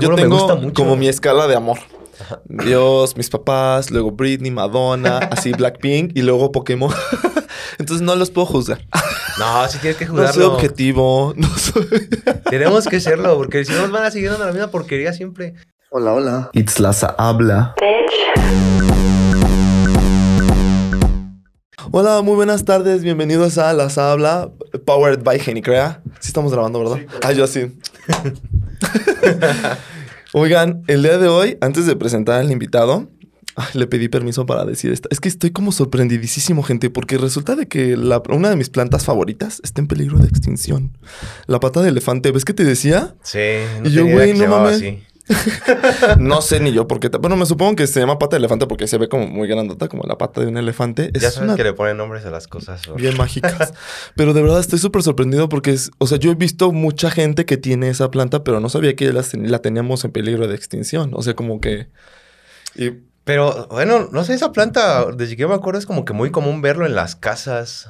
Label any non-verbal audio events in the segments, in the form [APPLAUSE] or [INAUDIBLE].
Yo me tengo gusta mucho. como mi escala de amor. Dios, mis papás, luego Britney, Madonna, así [LAUGHS] Blackpink y luego Pokémon. [LAUGHS] Entonces no los puedo juzgar. No, sí tienes que [LAUGHS] No soy objetivo, no soy... Tenemos que serlo, porque si no nos van a seguir dando la misma porquería siempre. Hola, hola. Itzlaza habla. Hola, muy buenas tardes. Bienvenidos a Las Habla, powered by Genicrea. Sí estamos grabando, ¿verdad? Ah, yo sí. [LAUGHS] Oigan, el día de hoy, antes de presentar al invitado, ay, le pedí permiso para decir esto. Es que estoy como sorprendidísimo, gente, porque resulta de que la- una de mis plantas favoritas está en peligro de extinción. La pata de elefante, ¿ves que te decía? Sí, Y yo, güey, no mames. así. No sé ni yo por qué. Bueno, me supongo que se llama pata de elefante porque se ve como muy grandota, como la pata de un elefante. Es Ya sabes una que le ponen nombres a las cosas. ¿o? bien mágicas. [LAUGHS] Pero de verdad estoy súper sorprendido porque es, o sea, yo he visto mucha gente que tiene esa planta, pero no sabía que la, la teníamos en peligro de extinción. O sea, como que. Y Pero bueno, no sé, esa planta, desde que me acuerdo, es como que muy común verlo en las casas.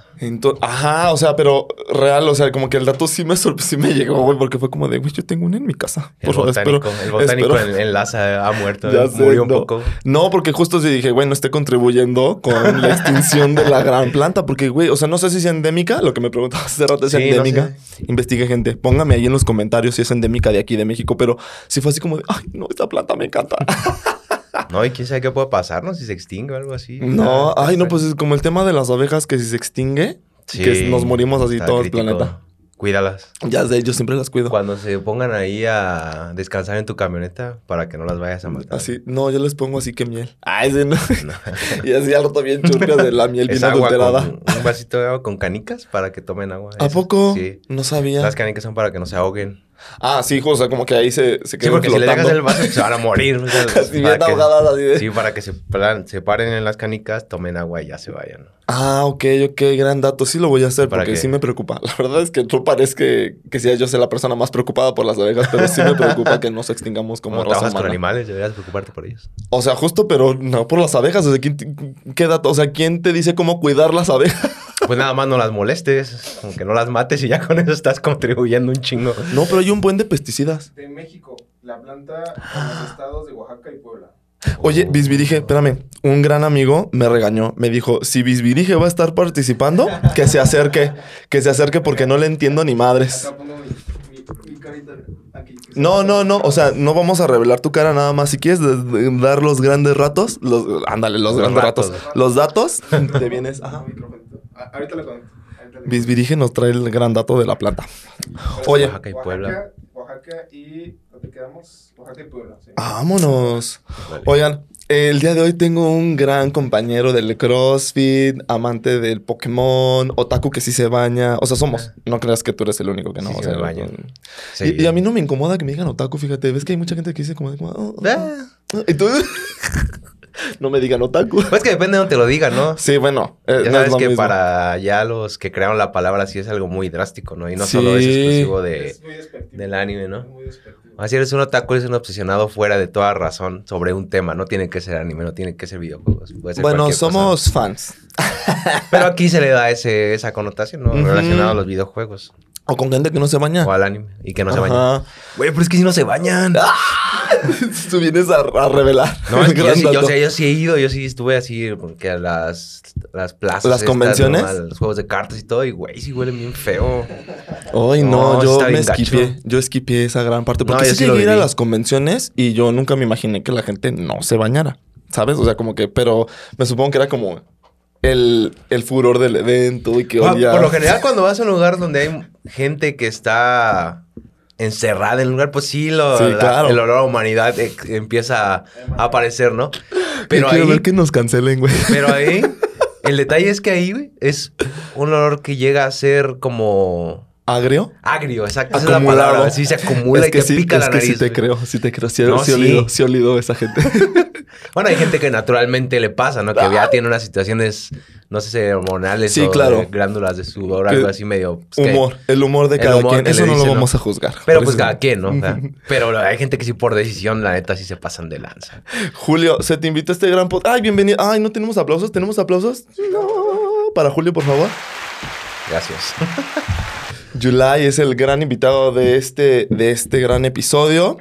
ajá, o sea, pero real, o sea, como que el dato sí me, sí me llegó, güey, porque fue como de, güey, yo tengo una en mi casa. [LAUGHS] El Por favor, botánico, espero- el botánico espero- en, en Laza ha muerto, Ya sé, murió un no. poco. No, porque justo sí dije, güey, no esté contribuyendo con [LAUGHS] la extinción de la gran planta. Porque, güey, o sea, no sé si es endémica. Lo que me preguntabas hace rato es Sí, no endémica. Investigue, gente. Póngame ahí en los comentarios si es endémica de aquí, de México. Pero sí fue así como de, ay, no, esta planta me encanta. [LAUGHS] No, y quién sabe qué puede pasar, ¿no? Si se extingue o algo así. no, Está- ay, no, pues es como el tema de las abejas que si se extingue, Sí, que nos morimos así todo el planeta. Cuídalas. Ya sé, yo siempre las cuido. Cuando se pongan ahí a descansar en tu camioneta para que no las vayas a matar. Así, no, yo les pongo así que miel. Ay, sí, no. [LAUGHS] No. [LAUGHS] y así al rato bien churcas de la miel [LAUGHS] Es bien agua adulterada. con un vasito de agua con canicas para que tomen agua. ¿A Eso, poco? Sí. No sabía. Las canicas son para que no se ahoguen. Ah, sí, o sea, como que ahí se, se Sí, quedan porque si le dejas flotando. el vaso se van a morir. o sea, Así bien que- ahogadas, así de- Sí, para que se, plan- se paren en las canicas, tomen agua y ya se vayan. Ah, ok, ok, gran dato. Sí lo voy a hacer ¿Para porque qué? sí me preocupa. La verdad es que tú parece que, que sea yo sea la persona más preocupada por las abejas, pero sí me preocupa que nos extingamos como Como raza trabajas con humana. animales, deberías preocuparte por ellos. O sea, justo, pero no por las abejas. O sea, ¿quién, qué dato? O sea, ¿quién te dice cómo cuidar las abejas? Pues nada más no las molestes, como que no las mates y ya con eso estás contribuyendo un chingo. No, pero hay un buen de pesticidas. de México, la planta en los estados de Oaxaca y Puebla. Oye, Bisbirige, espérame. Un gran amigo me regañó. Me dijo, si Bisbirige va a estar participando, que se acerque. Que se acerque porque no le entiendo ni madres. No, no, no. O sea, no vamos a revelar tu cara nada más. Si quieres dar los grandes ratos, los, ándale, los, Los grandes ratos. ratos. Los datos, te vienes. Ajá. Ah, ahorita lo conecto. Bisbirige nos trae el gran dato de la planta. conecto. Oye. Oaxaca y Puebla. Oaxaca, y. ¿Dónde quedamos? Oaxaca y Puebla. Sí. Vámonos. Vale. Oigan, el día de hoy tengo un gran compañero del CrossFit, amante del Pokémon, otaku que sí se baña. O sea, somos. No creas que tú eres el único que no. Sí, o sea, me baño. y- Sí. Y, a mí no me incomoda que me digan otaku, fíjate. ¿Ves que hay mucha gente que dice como... como, oh, oh, Ah. oh. Y tú... [LAUGHS] [LAUGHS] no me digan otaku. Pues que depende de donde te lo digan, ¿no? Sí, bueno. eh, Ya no es lo que mismo. para ya los que crearon la palabra sí es algo muy drástico, ¿no? Y no solo es exclusivo de, Es muy despectivo. del anime, ¿no? Es muy despectivo. Así eres un otaku, eres un obsesionado fuera de toda razón sobre un tema. No tiene que ser anime, no tiene que ser videojuegos. puede ser Bueno, cosa. somos fans. Pero aquí se le da ese, esa connotación, ¿no? Ujú. Relacionado a los videojuegos O con gente que no se baña. o al anime. Y que no se bañan. Ajá. Güey, pero es que si no se bañan. [LAUGHS] Tú vienes a, a revelar. No, es que yo [LAUGHS] sí, yo, sé, yo sí he ido, yo sí estuve así, porque a las, las plazas. ¿Las estas, convenciones? ¿no? A los juegos de cartas y todo, y güey, sí huelen bien feo. Ay, no, yo me esquipié. Yo esquipié esa gran parte. Porque No, yo sí sí llegué a ir a viví. las convenciones y yo nunca me imaginé que la gente no se bañara. ¿Sabes? O sea, como que... Pero me supongo que era como... El, el furor del evento y que Ah. Por lo general, cuando vas a un lugar donde hay gente que está encerrada en el lugar, pues sí, lo- Sí, la- claro. el olor a humanidad eh, empieza a, a aparecer, ¿no? Yo Pero quiero ahí, ver que nos cancelen, güey. pero ahí, [LAUGHS] el detalle es que ahí, güey, es un olor que llega a ser como ¿Agrio? agrio, exacto. Esa es la palabra. Sí, se acumula Es y te sí, pica es la que nariz. sí te güey. creo, sí te creo. Sí, No, sí, sí. olido, sí olido esa gente. [LAUGHS] Bueno, hay gente que naturalmente le pasa, ¿no? Que ya tiene unas situaciones, no sé si hormonales Sí, o claro. de glándulas de sudor, algo así medio... pues, que- humor, el humor de cada humor quien. Eso no lo vamos a juzgar. Pero pues cada quien, ¿no? O sea, [LAUGHS] pero hay gente que sí por decisión, la neta, sí se pasan de lanza. Julio, se te invita a este gran podcast. Ay, bienvenido. Ay, no tenemos aplausos. ¿Tenemos aplausos? No. Para Julio, por favor. Gracias. [LAUGHS] Yulai es el gran invitado de este, de este gran episodio.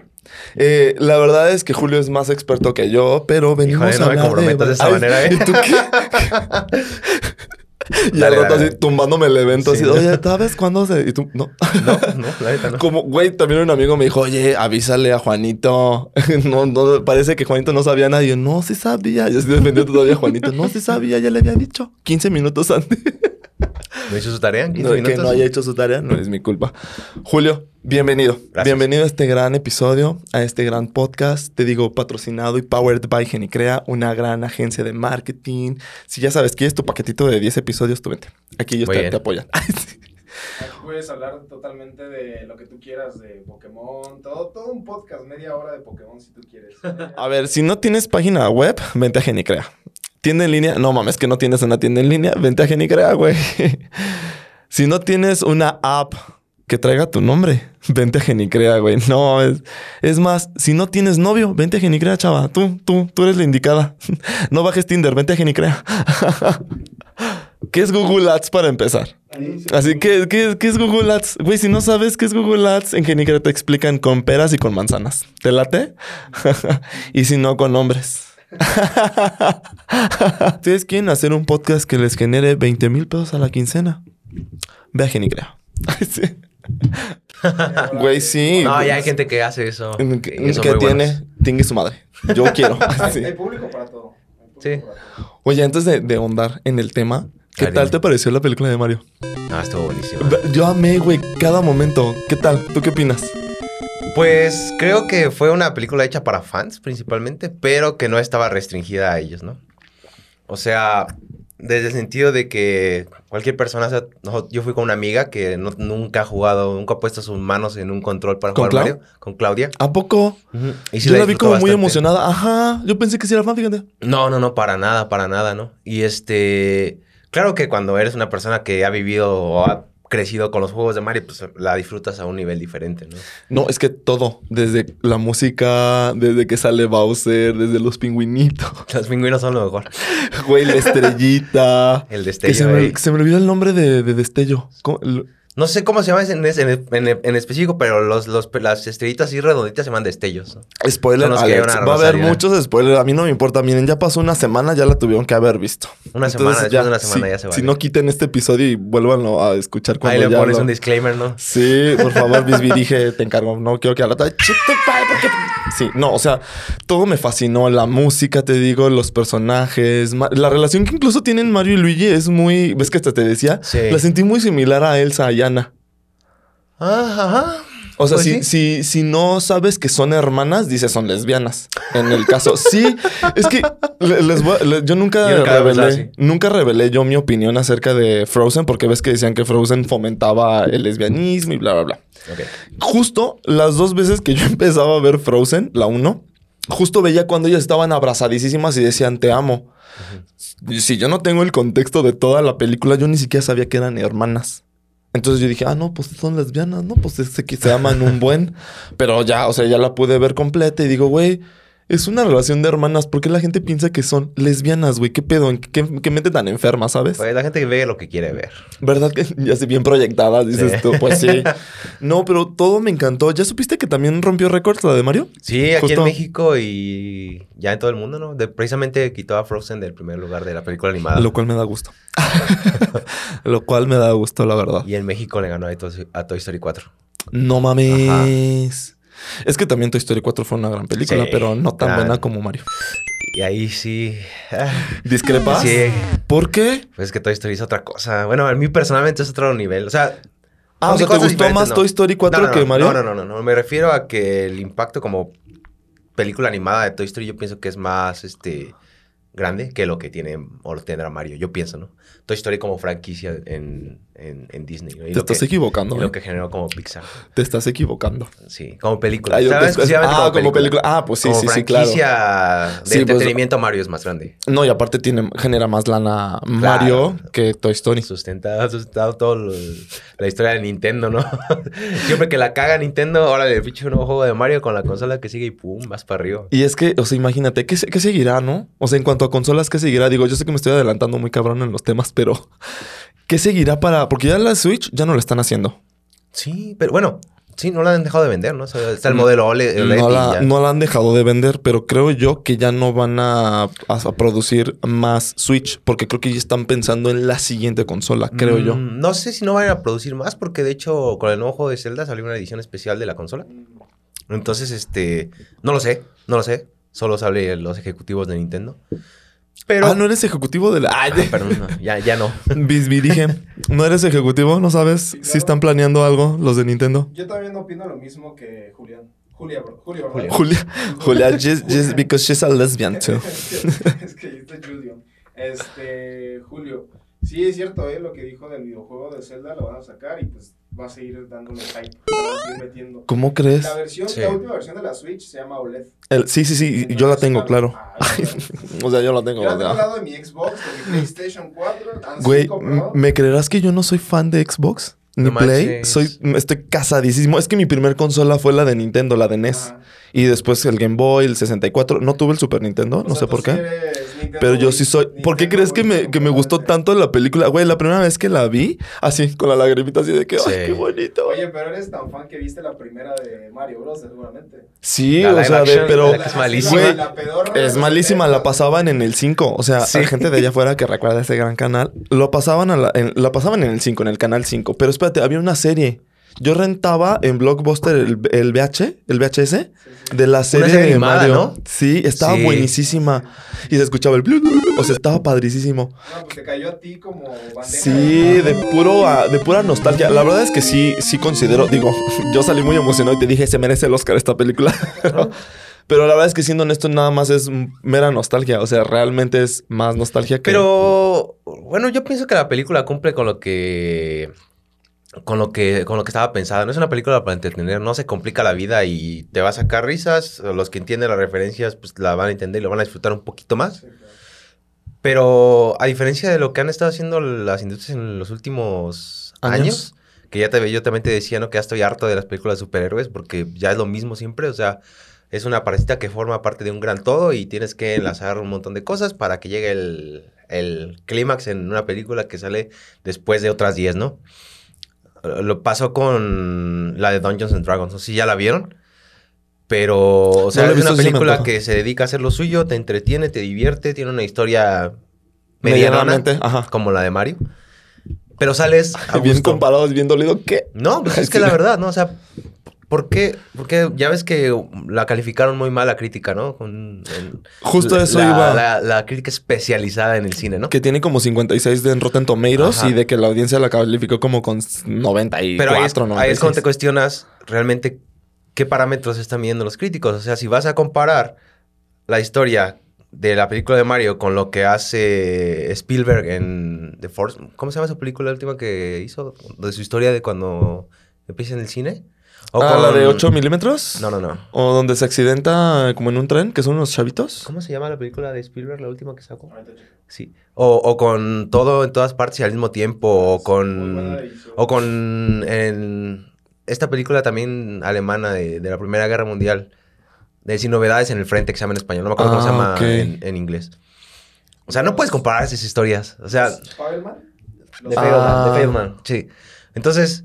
Eh, la verdad es que Julio es más experto que yo, pero venimos Híjole, no a me hablar comprometas de esa Ay, manera, ¿eh? ¿y tú qué? [LAUGHS] y Dale, al rato dale. así tumbándome el evento, Sí. así, oye, ¿sabes cuándo se...? Y tú, no. No, no, la neta no. Como, güey, también un amigo me dijo, oye, avísale a Juanito. [LAUGHS] no, no, parece que Juanito no sabía nada. Y yo, no, sí sabía. Yo estoy defendiendo todavía a Juanito. No, sí sabía, ya le había dicho. 15 minutos antes. ¿No hizo su tarea en 15 No, minutos? que no haya hecho su tarea no es mi culpa. Julio, bienvenido. Gracias. Bienvenido a este gran episodio, a este gran podcast. Te digo, patrocinado y powered by Genicrea, una gran agencia de marketing. Si ya sabes, quieres tu paquetito de 10 episodios, tú vente. Aquí ellos te, te apoyan. [LAUGHS] Aquí puedes hablar totalmente de lo que tú quieras, de Pokémon, todo, todo un podcast, media hora de Pokémon si tú quieres. A ver, si no tienes página web, vente a Genicrea. ¿Tienda en línea? No mames, que no tienes una tienda en línea. Vente a Genicrea, güey. [LAUGHS] si no tienes una app que traiga tu nombre, [LAUGHS] vente a Genicrea, güey. No, es, es más, si no tienes novio, vente a Genicrea, chava. Tú, tú, tú eres la indicada. [LAUGHS] no bajes Tinder, vente a Genicrea. ¿Qué es Google Ads para empezar? Así que, ¿qué, es Google Ads? Güey, si no sabes qué es Google Ads, en Genicrea te explican con peras y con manzanas. ¿Te late? y si no, con hombres. [LAUGHS] ¿Ustedes quieren hacer un podcast que les genere 20 mil pesos a la quincena? Ve a Genicrea. [LAUGHS] Ay, sí. Güey, sí. No, ya hay gente que hace eso. ¿Qué, y qué muy tiene? Tingue su madre. Yo quiero. [LAUGHS] Sí. Hay público para todo. público Sí. para todo. Oye, antes de, de ahondar en el tema, ¿qué tal te pareció la película de Mario? Ah, estuvo buenísimo. Yo amé, güey, cada momento. ¿Qué tal? ¿Tú qué opinas? Pues creo que fue una película hecha para fans principalmente, pero que no estaba restringida a ellos, ¿no? O sea, desde el sentido de que cualquier persona, o sea, yo fui con una amiga que no- nunca ha jugado, nunca ha puesto sus manos en un control para ¿Con jugar Clau? Mario, con Claudia. ¿A poco? Y sí Yo la vi como muy emocionada. Ajá. Yo pensé que sí era fan, fíjate. No, no, no, para nada, para nada, ¿no? Y este, claro que cuando eres una persona que ha vivido o ha crecido con los juegos de Mario, pues la disfrutas a un nivel diferente, ¿no? No, es que todo. Desde la música, desde que sale Bowser, desde los pingüinitos. [LAUGHS] Los pingüinos son lo mejor. Güey, la estrellita. El que se destello me, que se me olvidó el nombre de, de destello. ¿Cómo? No sé cómo se llama en, en, en- en específico, pero los, los- las estrellitas así redonditas se llaman destellos. Spoiler alert. Va a haber muchos spoilers. A mí no me importa. Miren, ya pasó una semana, ya la tuvieron que haber visto. Una semana, después de una semana ya se Si vale. no quiten este episodio y vuélvanlo a escuchar cuando Ahí le ya pones lo- un disclaimer, ¿no? Sí, por favor, Bisbee, dije, te encargo. No quiero que al rato. "Chit, tu padre, ¿por qué?". Sí, no, o sea, todo me fascinó. La música, te digo, los personajes. La relación que incluso tienen Mario y Luigi es muy. ¿Ves que hasta te decía? Sí. La sentí muy similar a Elsa y Anna. Ah, ajá. O sea, Pues si, sí. si, si no sabes que son hermanas, dices son lesbianas. En el caso, sí, es que le- les voy a- le- yo nunca, Yo revelé, nunca revelé yo mi opinión acerca de Frozen, porque ves que decían que Frozen fomentaba el lesbianismo y bla, bla, bla. Justo las dos veces que yo [LAUGHS] empezaba a ver Frozen, la uno, justo veía cuando ellas estaban abrazadísimas y decían te amo. Si yo no tengo el contexto de toda la película, yo ni siquiera sabía que eran hermanas. Entonces yo dije, ah, no, pues son lesbianas, ¿no? Pues es que se aman un buen. Pero ya, o sea, ya la pude ver completa y digo, güey, es una relación de hermanas. ¿Por qué la gente piensa que son lesbianas, güey? ¿Qué pedo? ¿En qué, qué mente tan enferma, sabes? Pues la gente ve lo que quiere ver. ¿Verdad que [LAUGHS] ya se bien proyectadas, dices Sí. tú? Pues sí. [LAUGHS] No, pero todo me encantó. ¿Ya supiste que también rompió récords la de Mario? Sí, aquí en México y ya en todo el mundo, ¿no? De- precisamente quitó a Frozen del primer lugar de la película animada. Lo cual me da gusto. [LAUGHS] Lo cual me da gusto, la verdad. Y en México le ganó a Toy, a Toy Story 4. No mames. Es que también Toy Story 4 fue una gran película, Sí, pero no tan claro. buena como Mario. Y ahí sí. ah, ¿Discrepas? Sí. ¿Por qué? Pues es que Toy Story es otra cosa. Bueno, a mí personalmente es otro nivel. O sea. Ah, o sea, ¿te gustó más ¿no? Toy Story 4 No, no, que Mario? No, no, no, no, no. Me refiero a que el impacto como película animada de Toy Story yo pienso que es más este grande que lo que tiene o lo tendrá Mario. Yo pienso, ¿no? Toy Story como franquicia en, en, en Disney. ¿no? Y Te lo estás que- equivocando. y ¿eh? lo que generó como Pixar. Te estás equivocando. Sí, como película. Ah, ¿Sabes? te- ah, como película. Ah, pues sí, como sí, sí, claro. franquicia de Sí, pues- entretenimiento Mario es más grande. No, y aparte tiene, genera más lana Mario que Toy Story. Sustenta, ha sustentado toda la historia de Nintendo, ¿no? [LAUGHS] Siempre que la caga Nintendo, ahora le pinche un nuevo juego de Mario con la consola que sigue y pum, vas para arriba. Y es que, o sea, imagínate, ¿qué, qué seguirá, no? O sea, en cuanto a consolas, ¿qué seguirá? Digo, yo sé que me estoy adelantando muy cabrón en los temas, pero ¿qué seguirá para...? Porque ya la Switch ya no lo están haciendo. Sí, pero bueno, Sí, no la han dejado de vender, ¿no? O sea, está el modelo OLED. No la, no la han dejado de vender, pero creo yo que ya no van a, a- a producir más Switch, porque creo que ya están pensando en la siguiente consola, creo yo. Mm, No sé si no van a producir más, porque de hecho, con el nuevo juego de Zelda salió una edición especial de la consola. Entonces, este. No lo sé, no lo sé. Solo saben los ejecutivos de Nintendo. Pero. Ah, no eres ejecutivo de la. Ay, Ah, perdón, no, ya, ya no. [LAUGHS] Bisbi, dije, ¿no eres ejecutivo? ¿No sabes si están planeando algo los de Nintendo? Yo también opino lo mismo que Julián. Julia, bro. Julia, ¿verdad? Julia, Julia, just, just because she's a lesbian too. [LAUGHS] es que, es que yo estoy Julio. Este, Julio. Sí, es cierto, ¿eh? Lo que dijo del videojuego de Zelda lo van a sacar y pues va a seguir dándole hype. Va a seguir metiendo. ¿Cómo crees? La versión, Sí. la última versión de la Switch se llama OLED. El- sí, sí, sí, yo la tengo, claro. Ah, [LAUGHS] O sea, yo la tengo. Yo la tengo al lado de mi Xbox, de mi PlayStation 4. ah, Güey. ¿me creerás que yo no soy fan de Xbox? Ni No Play. manches. Soy, estoy casadísimo. Es que mi primer consola fue la de Nintendo, la de NES. Y después el Game Boy, el 64. No tuve el Super Nintendo, O no sea, sé por qué. Nintendo Pero yo sí soy. ¿Por qué crees que me, que me gustó tanto la película? Güey, la primera vez que la vi, así, con la lagrimita así de que, Sí. ¡ay, qué bonito! Oye, pero eres tan fan que viste la primera de Mario Bros. seguramente. Sí, La o sea, de- pero. la es malísima. Güey, La pedorra de Es malísima, la 70. pasaban en el 5. O sea, Sí. hay gente de allá afuera que recuerda ese gran canal. Lo pasaban, a la, en, la pasaban en el 5, en el canal 5. Pero espérate, había una serie. Yo rentaba en Blockbuster el, el VH, el VHS, de la serie, serie de animada, Mario. ¿no? Sí, estaba Sí. buenísima. Y se escuchaba el... blu, blu, blu. O sea, estaba padricísimo. No, pues te cayó a ti como bandeja Sí, de puro ah, de pura nostalgia. La verdad es que sí, sí considero, digo, [LAUGHS] yo salí muy emocionado y te dije, se merece el Oscar esta película. Pero, [LAUGHS] pero la verdad es que siendo honesto, nada más es mera nostalgia. O sea, realmente es más nostalgia que. Pero bueno, yo pienso que la película cumple con lo que con lo que con lo que estaba pensada. No es una película para entretener, no se complica la vida y te va a sacar risas. Los que entienden las referencias pues la van a entender y lo van a disfrutar un poquito más. Sí, claro. Pero a diferencia de lo que han estado haciendo las industrias en los últimos Años. años, que ya te, yo también te decía, ¿no? Que ya estoy harto de las películas de superhéroes porque ya es lo mismo siempre, o sea, es una parecita que forma parte de un gran todo y tienes que enlazar un montón de cosas para que llegue el, el clímax en una película que sale después de otras 10, ¿no? Lo pasó con la de Dungeons and Dragons, no sé si ya la vieron. Pero, o sea, No es una película que se dedica a hacer lo suyo, te entretiene, te divierte, tiene una historia Medianamente, ajá. como la de Mario. Pero sales a [LAUGHS] bien gusto. comparado, bien dolido. ¿Qué? No, pues [LAUGHS] es que la verdad, ¿no? O sea, ¿por qué? Porque ya ves que la calificaron muy mal la crítica, ¿no? Con, en- Justo la- eso la, iba. La, la crítica especializada en el cine, ¿no? Que tiene como 56 de en Rotten Tomatoes Ajá. y de que la audiencia la calificó como con 94, Pero ahí es, ahí es 96. cuando te cuestionas realmente qué parámetros están midiendo los críticos. O sea, si vas a comparar la historia de la película de Mario con lo que hace Spielberg en The Force... ¿Cómo se llama esa película la última que hizo? De su historia de cuando empieza en el cine. O Ah, la con- de 8 milímetros. No, no, no. O donde se accidenta como en un tren, que son unos chavitos. ¿Cómo se llama la película de Spielberg, la última que sacó? Sí. O, o con todo en todas partes y al mismo tiempo. O con... O con en esta película también alemana de, de la Primera Guerra Mundial. De Sin Novedades en el Frente, que se llama en español. No me acuerdo cómo se Ah, llama ok. en, en inglés. O sea, no puedes comparar esas historias. O sea, ¿Fabelman? de Ah. De Fableman, sí. Entonces,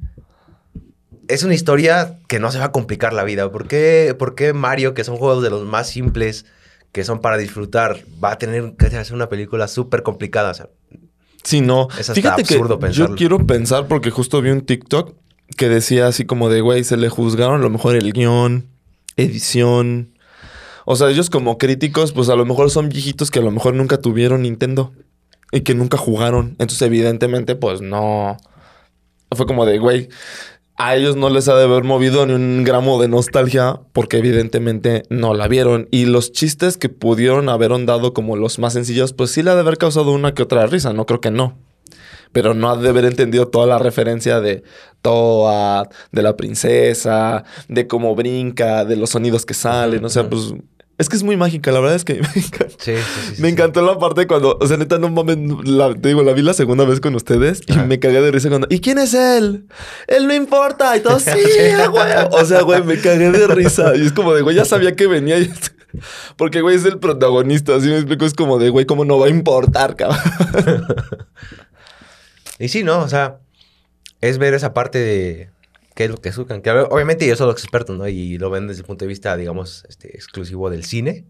es una historia que no se va a complicar la vida. ¿Por qué, por qué Mario, que son juegos de los más simples, que son para disfrutar, va a tener que hacer una película súper complicada? O sea, Sí, no. Es hasta Fíjate que absurdo yo pensarlo. quiero pensar porque justo vi un TikTok que decía así como de, güey, se le juzgaron a lo mejor el guion, edición. O sea, ellos como críticos, pues a lo mejor son viejitos que a lo mejor nunca tuvieron Nintendo y que nunca jugaron. Entonces, evidentemente, pues no. Fue como de, güey, a ellos no les ha de haber movido ni un gramo de nostalgia porque evidentemente no la vieron. Y los chistes que pudieron haber dado como los más sencillos, pues sí le ha de haber causado una que otra risa, no creo que no. Pero no ha de haber entendido toda la referencia de Toad, de la princesa, de cómo brinca, de los sonidos que salen. O sea, pues es que es muy mágica, la verdad es que [LAUGHS] me encanta. sí, sí, Me encantó la parte cuando, o sea, neta, no mames, la, te digo, la vi la segunda vez con ustedes y Ajá. me cagué de risa cuando, ¿y quién es él? Él no importa. Y todo, [LAUGHS] sí, güey. O sea, güey, me cagué de risa. Y es como de, güey, ya sabía que venía. y- Porque, güey, es el protagonista. Así me explico, es como de, güey, ¿cómo no va a importar, cabrón? [LAUGHS] Y sí, ¿no? O sea, es ver esa parte de, qué es lo que buscan. Que ob- obviamente ellos son los expertos, ¿no? Y lo ven desde el punto de vista, digamos, este, exclusivo del cine.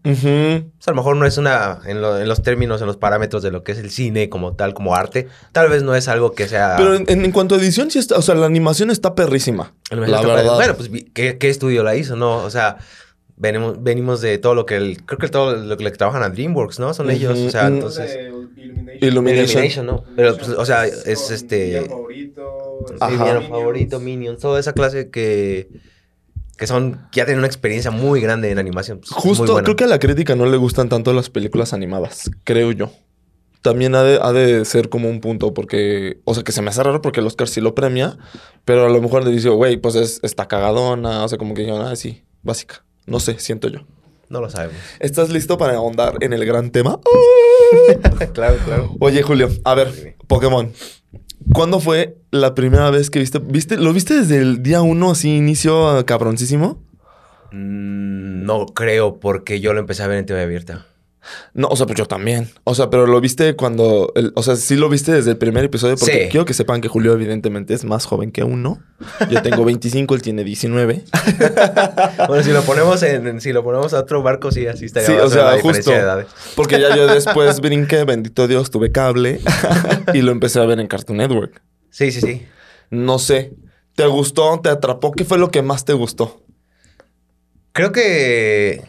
A lo mejor no es una, en, lo- en los términos, en los parámetros de lo que es el cine como tal, como arte, tal vez no es algo que sea... Pero en, cuanto a edición, sí está, o sea, la animación está perrísima. La verdad. Bueno, pues, vi- ¿qué, qué estudio la hizo, no? O sea, venimos, venimos de todo lo que... El, creo que todo lo que le trabajan a DreamWorks, ¿no? Son ellos, o sea, ujú. entonces... Illumination. Illumination. ¿no? Pero, pues, o sea, es este... favorito, favorito, Minions, toda esa clase que, que son, que ya tienen una experiencia muy grande en animación. pues, Justo, creo que a la crítica no le gustan tanto las películas animadas, creo yo. También ha de, ha de ser como un punto, porque, o sea, que se me hace raro porque el Oscar sí lo premia, pero a lo mejor le dice, güey, pues es, está cagadona, o sea, como que dijeron, ah, sí, básica. No sé, siento yo. No lo sabemos. ¿Estás listo para ahondar en el gran tema? [LAUGHS] claro, claro. Oye, Julio, a ver, Pokémon. ¿Cuándo fue la primera vez que viste? ¿Viste? ¿Lo viste desde el día uno, así, inicio cabroncísimo? Mm, No creo, porque yo lo empecé a ver en TV abierta. No, o sea, pues yo también. O sea, pero lo viste cuando. el- o sea, sí lo viste desde el primer episodio. Porque Sí. quiero que sepan que Julio, evidentemente, es más joven que uno. Yo tengo 25, él tiene 19. [LAUGHS] Bueno, si lo ponemos en, en- si lo ponemos a otro barco, sí, así estaría. Sí, o sea, la justo. de. Porque ya yo [LAUGHS] después brinqué, bendito Dios, tuve cable y lo empecé a ver en Cartoon Network. Sí, sí, sí. No sé. ¿Te gustó? ¿Te atrapó? ¿Qué fue lo que más te gustó? Creo que.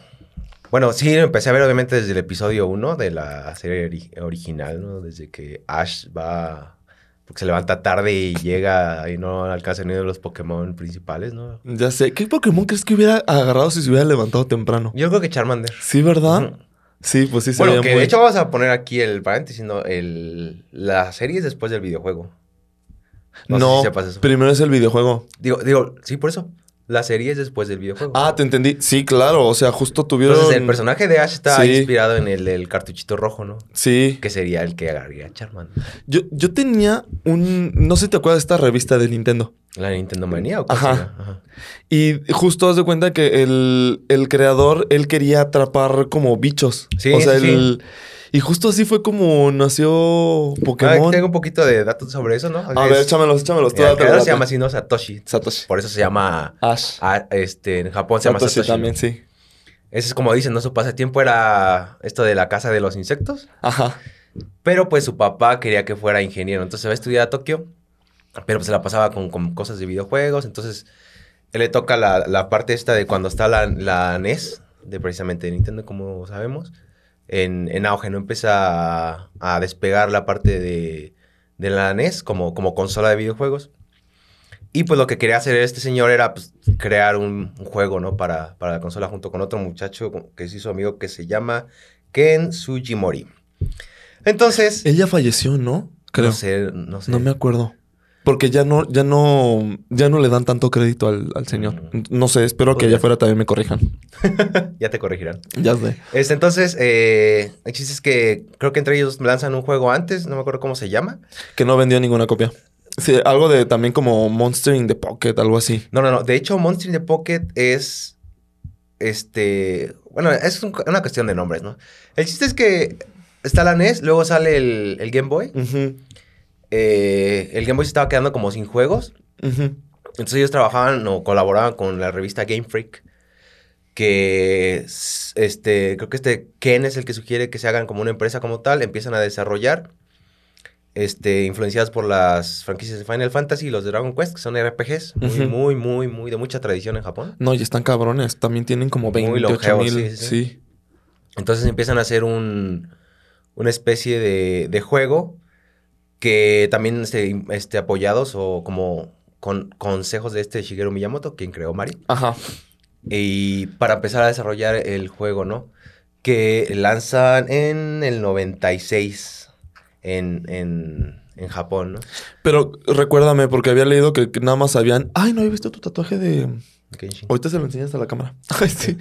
Bueno, sí, empecé a ver obviamente desde el episodio 1 de la serie ori- original, ¿no? Desde que Ash va. Porque se levanta tarde y llega y no alcanza ni de los Pokémon principales, ¿no? Ya sé. ¿Qué Pokémon crees que hubiera agarrado si se hubiera levantado temprano? Yo creo que Charmander. Sí, ¿verdad? Sí, pues sí se Bueno, que muy- de hecho vamos a poner aquí el paréntesis, ¿no? El, la serie es después del videojuego. No, No, sé si sepas eso. primero es el videojuego. Digo, digo, sí, por eso. La serie es después del videojuego. Ah, te entendí. Sí, claro. O sea, justo tuvieron... Entonces el personaje de Ash está Sí. inspirado en el, el cartuchito rojo, ¿no? Sí. Que sería el que agarraría a Charmander. Yo, yo tenía un... No sé si te acuerdas de esta revista de Nintendo. ¿La Nintendo Manía o cuál Ajá. Ajá. Y justo haz de cuenta que el, el creador, él quería atrapar como bichos. Sí, o sea, sí, el... Y justo así fue como nació Ah, Pokémon. tengo un poquito de datos sobre eso, ¿no? A Es- ver, échamelos, échamelos. Mira, el creador se llama así, ¿no? Satoshi. Satoshi. Por eso se llama... Ash. ah, este, en Japón se llama Satoshi Satoshi. también, sí. Ese es como dicen, ¿no? Su pasatiempo era esto de la casa de los insectos. Ajá. Pero pues su papá quería que fuera ingeniero. Entonces se va a estudiar a Tokio. Pero pues se la pasaba con, con cosas de videojuegos. Entonces él le toca la, la parte esta de cuando está la, la NES. De precisamente de Nintendo, como sabemos. En, en auge, ¿no? Empieza a, a despegar la parte de, de la NES como, como consola de videojuegos. Y pues lo que quería hacer este señor era pues, crear un, un juego, ¿no? Para, para la consola junto con otro muchacho que es su amigo que se llama Ken Sugimori. Entonces, Ella falleció, ¿no? Creo. no sé, no sé. No me acuerdo. Porque ya no, ya no, ya no le dan tanto crédito al, al señor. Mm. No sé, espero que allá afuera también me corrijan. [LAUGHS] Ya te corregirán. Ya sé. Este, entonces, eh, el chiste es que creo que entre ellos lanzan un juego antes, no me acuerdo cómo se llama. Que no vendió ninguna copia. Sí, algo de también como Monster in the Pocket, algo así. No, no, no. De hecho, Monster in the Pocket es. Este. Bueno, es un- una cuestión de nombres, ¿no? El chiste es que está la NES, luego sale el, el Game Boy. Ujú, Eh, el Game Boy se estaba quedando como sin juegos. Entonces ellos trabajaban o colaboraban con la revista Game Freak. Que este, creo que este Ken es el que sugiere que se hagan como una empresa como tal. Empiezan a desarrollar. Este, influenciadas por las franquicias de Final Fantasy y los de Dragon Quest, que son RPGs. Muy, muy, muy, muy de mucha tradición en Japón. No, y están cabrones. También tienen como Muy 28 longevos, mil. Sí, sí. Entonces empiezan a hacer un, una especie de, de juego que también este, este, apoyados o como con consejos de este Shigeru Miyamoto, quien creó Mario. Ajá. Y para empezar a desarrollar el juego, ¿no? Que lanzan en el 96 en, en, en Japón, ¿no? Pero recuérdame, porque había leído que, que nada más habían. Ay, no, ¿he visto tu tatuaje de. Genshin. Ahorita se lo enseñas a la cámara. [LAUGHS] Sí.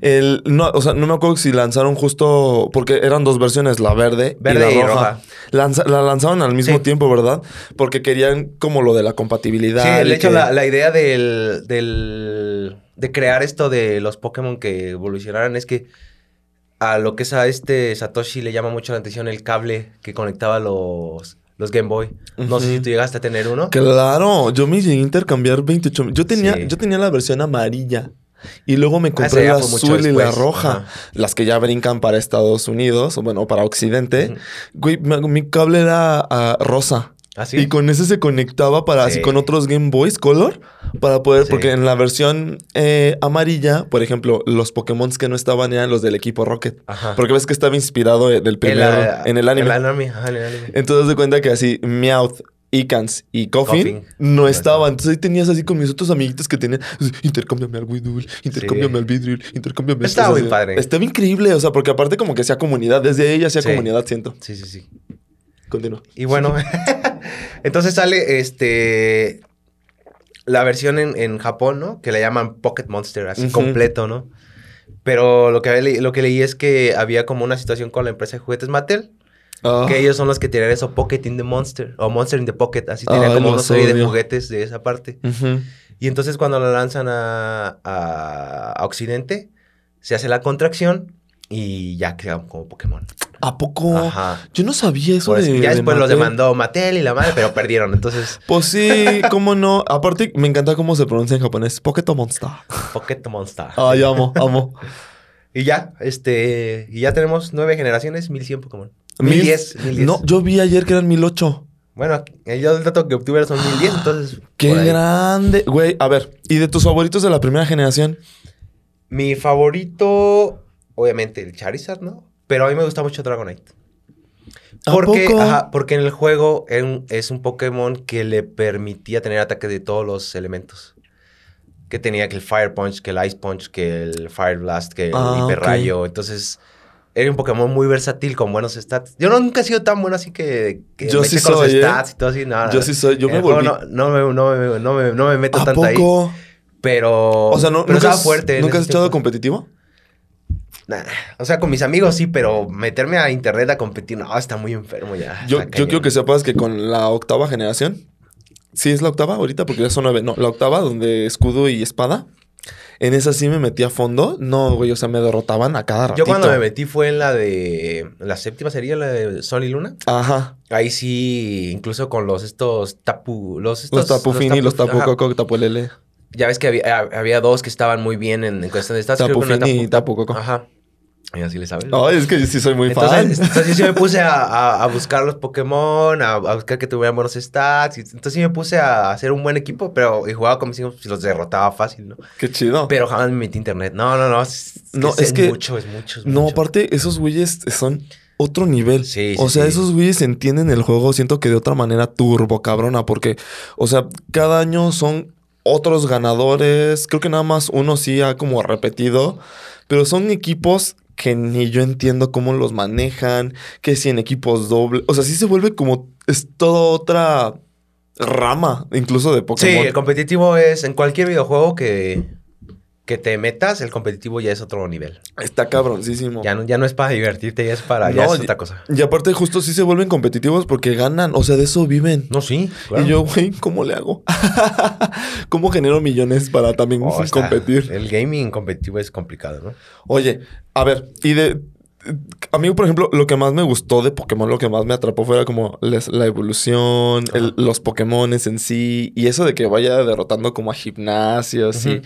El, no, o sea, no me acuerdo si lanzaron justo. Porque eran dos versiones, la verde, Verde y la roja. roja. Lanza- la lanzaron al mismo Sí. tiempo, ¿verdad? Porque querían como lo de la compatibilidad. Sí, de hecho, que- la, la idea del, del- de crear esto de los Pokémon que evolucionaran es que a lo que es a este Satoshi le llama mucho la atención el cable que conectaba los, los Game Boy. No sé si tú llegaste a tener uno. Claro, yo me llegué a intercambiar 28 Yo tenía, Sí. yo tenía la versión amarilla. Y luego me esa compré ya la azul y la roja. Ajá. Las que ya brincan para Estados Unidos, o bueno, para Occidente. Güey, mi, mi cable era ah, rosa. ¿Ah, sí? Y con ese se conectaba para así Sí. con otros Game Boys Color. Para poder, Sí. porque en la versión eh, amarilla, por ejemplo, los Pokémon que no estaban eran los del equipo Rocket. Ajá. Porque ves que estaba inspirado eh, del primero la- en el anime. En el anime, ajá, el anime. Entonces de cuenta que así Meowth, Icans y Coffin, no No estaban. Entonces ahí tenías así con mis otros amiguitos que tenían, intercámbiame al Weedle, intercámbiame Sí. al Vidril, intercámbiame Estaba esto". muy Así, padre. Estaba increíble, o sea, porque aparte como que hacía comunidad, desde ella hacía Sí. comunidad, siento. Sí, sí, sí. Continúa. Y bueno, [LAUGHS] entonces sale este la versión en, en Japón, ¿no? Que le llaman Pocket Monster, así completo, ¿no? Pero lo que, le- lo que leí es que había como una situación con la empresa de juguetes Mattel, Ah, que ellos son los que tenían eso, Pocket in the Monster, o Monster in the Pocket, así tenían Ay, como una los serie de juguetes de esa parte. Y entonces cuando la lanzan a, a- a Occidente, se hace la contracción y ya quedan como Pokémon. ¿A poco? Ajá. Yo no sabía eso Por eso- de ya de después los Mattel. demandó Mattel y la madre, pero perdieron. Entonces, [LAUGHS] Pues sí, cómo no. Aparte, me encanta cómo se pronuncia en japonés. Pocket Monster. Pocket Monster. Ay, amo, amo. [LAUGHS] Y ya, este, y ya tenemos nueve generaciones, 1100 Pokémon. Mil- 1010, 1010. No, yo vi ayer que eran 1008. Bueno, yo el dato que obtuve son 1010, entonces. ¡Qué grande! Güey, a ver, ¿y de tus favoritos de la primera generación? Mi favorito, obviamente, el Charizard, ¿no? Pero a mí me gusta mucho Dragonite. ¿A Porque, ajá, porque en el juego es un Pokémon que le permitía tener ataques de todos los elementos. Que tenía que el Fire Punch, que el Ice Punch, que el Fire Blast, que el Ah, Hiper Rayo. Entonces, era un Pokémon muy versátil con buenos stats. Yo nunca he sido tan bueno así que, que Yo me sí con soy, los ¿eh? stats y todo así. nada. Yo sí soy, yo me volví. No, no, me, no, me, no, me, no me meto ¿A tanto ahí. poco? Pero. O sea, ¿no, pero ¿nunca, estaba fuerte. ¿nunca has echado tiempo. competitivo? Nah, O sea, con mis amigos sí, pero meterme a internet a competir, no, está muy enfermo ya. Yo, yo quiero que sepas que con la octava generación, sí es la octava ahorita porque ya son nueve, no, la octava donde escudo y espada, en esa sí me metí a fondo. No, güey, o sea, me derrotaban a cada ratito. Yo cuando me metí fue en la de. La séptima sería la de Sol y Luna. Ajá, Ahí sí, incluso con los estos tapu. Los, estos, los tapu fini, los tapu ajá. coco, tapu lele. Ya ves que había, había dos que estaban muy bien en, en cuestión de stats. Tapu fini y tapu coco. Ajá. Y así le sabes. Ay, es que yo sí soy muy entonces, fan. entonces yo sí me puse a, a- a buscar los Pokémon, a, a buscar que tuvieran buenos stats. y entonces sí me puse a hacer un buen equipo, pero y jugaba con mis hijos y los derrotaba fácil, ¿no? Qué chido. Pero jamás me metí internet. No, no, no. Es, No, que es es que- mucho, es mucho. es No, mucho. aparte, esos güeyes son otro nivel. Sí, sí, o sea, sí. esos güeyes entienden el juego, siento que de otra manera turbo cabrona, porque, o sea, cada año son otros ganadores. Creo que nada más uno sí ha como repetido, pero son equipos que ni yo entiendo cómo los manejan, que si en equipos doble. O sea, sí se vuelve como, es toda otra rama, incluso de Sí, Pokémon. el competitivo es en cualquier videojuego que, que te metas, el competitivo ya es otro nivel. Está cabroncísimo. Ya no, ya no es para divertirte, ya es para, ya No, es y- otra cosa. Y aparte, justo sí se vuelven competitivos porque ganan, o sea, de eso viven. No, sí. claro. Y yo, güey, ¿cómo le hago? [LAUGHS] ¿Cómo genero millones para también Oh, está- competir? El gaming competitivo es complicado, ¿no? Oye, a ver, y de... A mí, por ejemplo, lo que más me gustó de Pokémon, lo que más me atrapó fuera como les- la evolución, el- los Pokémones en sí, y eso de que vaya derrotando como a gimnasios y...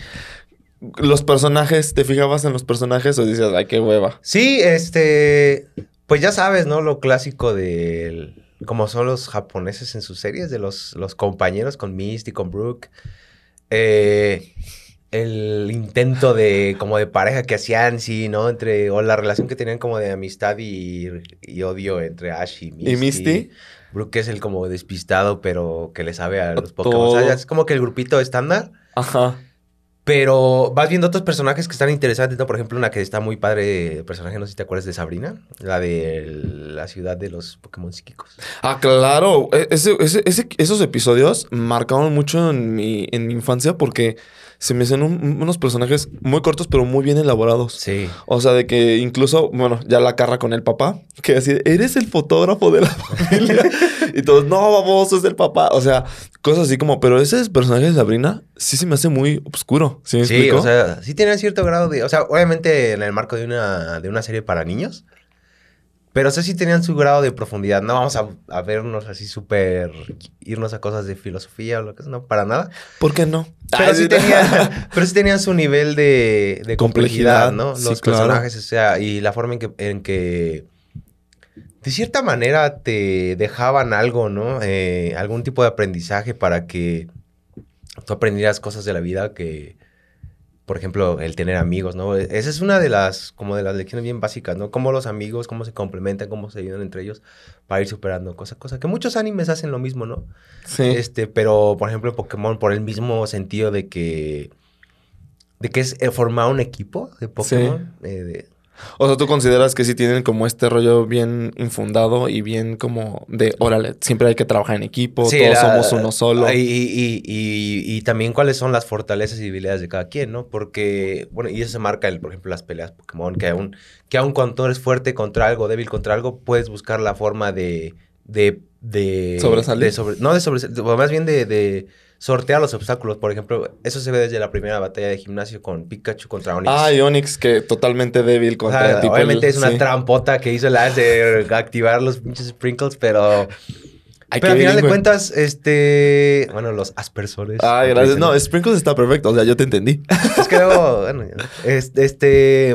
Los personajes, ¿te fijabas en los personajes o dices, ay, qué hueva? Sí, este. Pues ya sabes, ¿no? Lo clásico de. Como son los japoneses en sus series, de los, los compañeros con Misty, con Brooke. Eh, el intento de. como de pareja que hacían, sí, ¿no? Entre. O la relación que tenían como de amistad y, y odio entre Ash y Misty. ¿Y Misty? Brooke es el como despistado, pero que le sabe a los. Pokémon. O sea, es como que el grupito estándar. Ajá. Pero vas viendo otros personajes que están interesantes, ¿no? Por ejemplo, una que está muy padre, personaje, no sé si te acuerdas de Sabrina, la de la ciudad de los Pokémon psíquicos. Ah, claro. E- ese- ese- ese- esos episodios marcaron mucho en mi, en mi infancia porque se me hacían un- unos personajes muy cortos pero muy bien elaborados. Sí. O sea, de que incluso, bueno, ya la carra con el papá, que así, eres el fotógrafo de la [LAUGHS] familia. Y todos, no, vamos, es el papá. O sea, cosas así como, pero ese personaje de Sabrina sí se me hace muy oscuro. ¿Sí me Sí, explico? o sea, sí tiene cierto grado de... O sea, obviamente en el marco de una, de una serie para niños, Pero sea, sí tenían su grado de profundidad. No vamos a, a vernos así súper... Irnos a cosas de filosofía o lo que sea. No, para nada. ¿Por qué no? Pero Ay, sí, tenía, [LAUGHS] pero sí tenían su nivel de, de complejidad, Complejidad, ¿no? sí, Los claro. personajes, o sea, y la forma en que, en que de cierta manera te dejaban algo, ¿no? Eh, algún tipo de aprendizaje para que tú aprendieras cosas de la vida que, por ejemplo, el tener amigos, ¿no? Esa es una de las, como de las lecciones bien básicas, ¿no? Cómo los amigos, cómo se complementan, cómo se ayudan entre ellos para ir superando cosas, cosas que muchos animes hacen lo mismo, ¿no? Sí. Este, pero por ejemplo, Pokémon, por el mismo sentido de que. De que es eh, formar un equipo de Pokémon. eh, de- O sea, tú consideras que sí tienen como este rollo bien infundado y bien como de, órale, siempre hay que trabajar en equipo, Sí, todos la- somos uno solo. Y, y- y- y también cuáles son las fortalezas y debilidades de cada quien, ¿no? Porque, bueno, y eso se marca, el, por ejemplo, las peleas Pokémon, que aún, que aún cuando eres fuerte contra algo, débil contra algo, puedes buscar la forma de... de, de ¿Sobresalir? de sobre- no de sobresalir, más bien de, de sortear los obstáculos. Por ejemplo, eso se ve desde la primera batalla de gimnasio con Pikachu contra Onix. Ah, y Onix, que totalmente débil O contra sea, tipo obviamente el- es una sí. trampota que hizo la de activar los pinches sprinkles, pero... Pero al final de cuentas, este... Bueno, los aspersores. Ay, gracias. No, Sprinkles está perfecto. O sea, yo te entendí. [LAUGHS] Es que luego, bueno, es- este...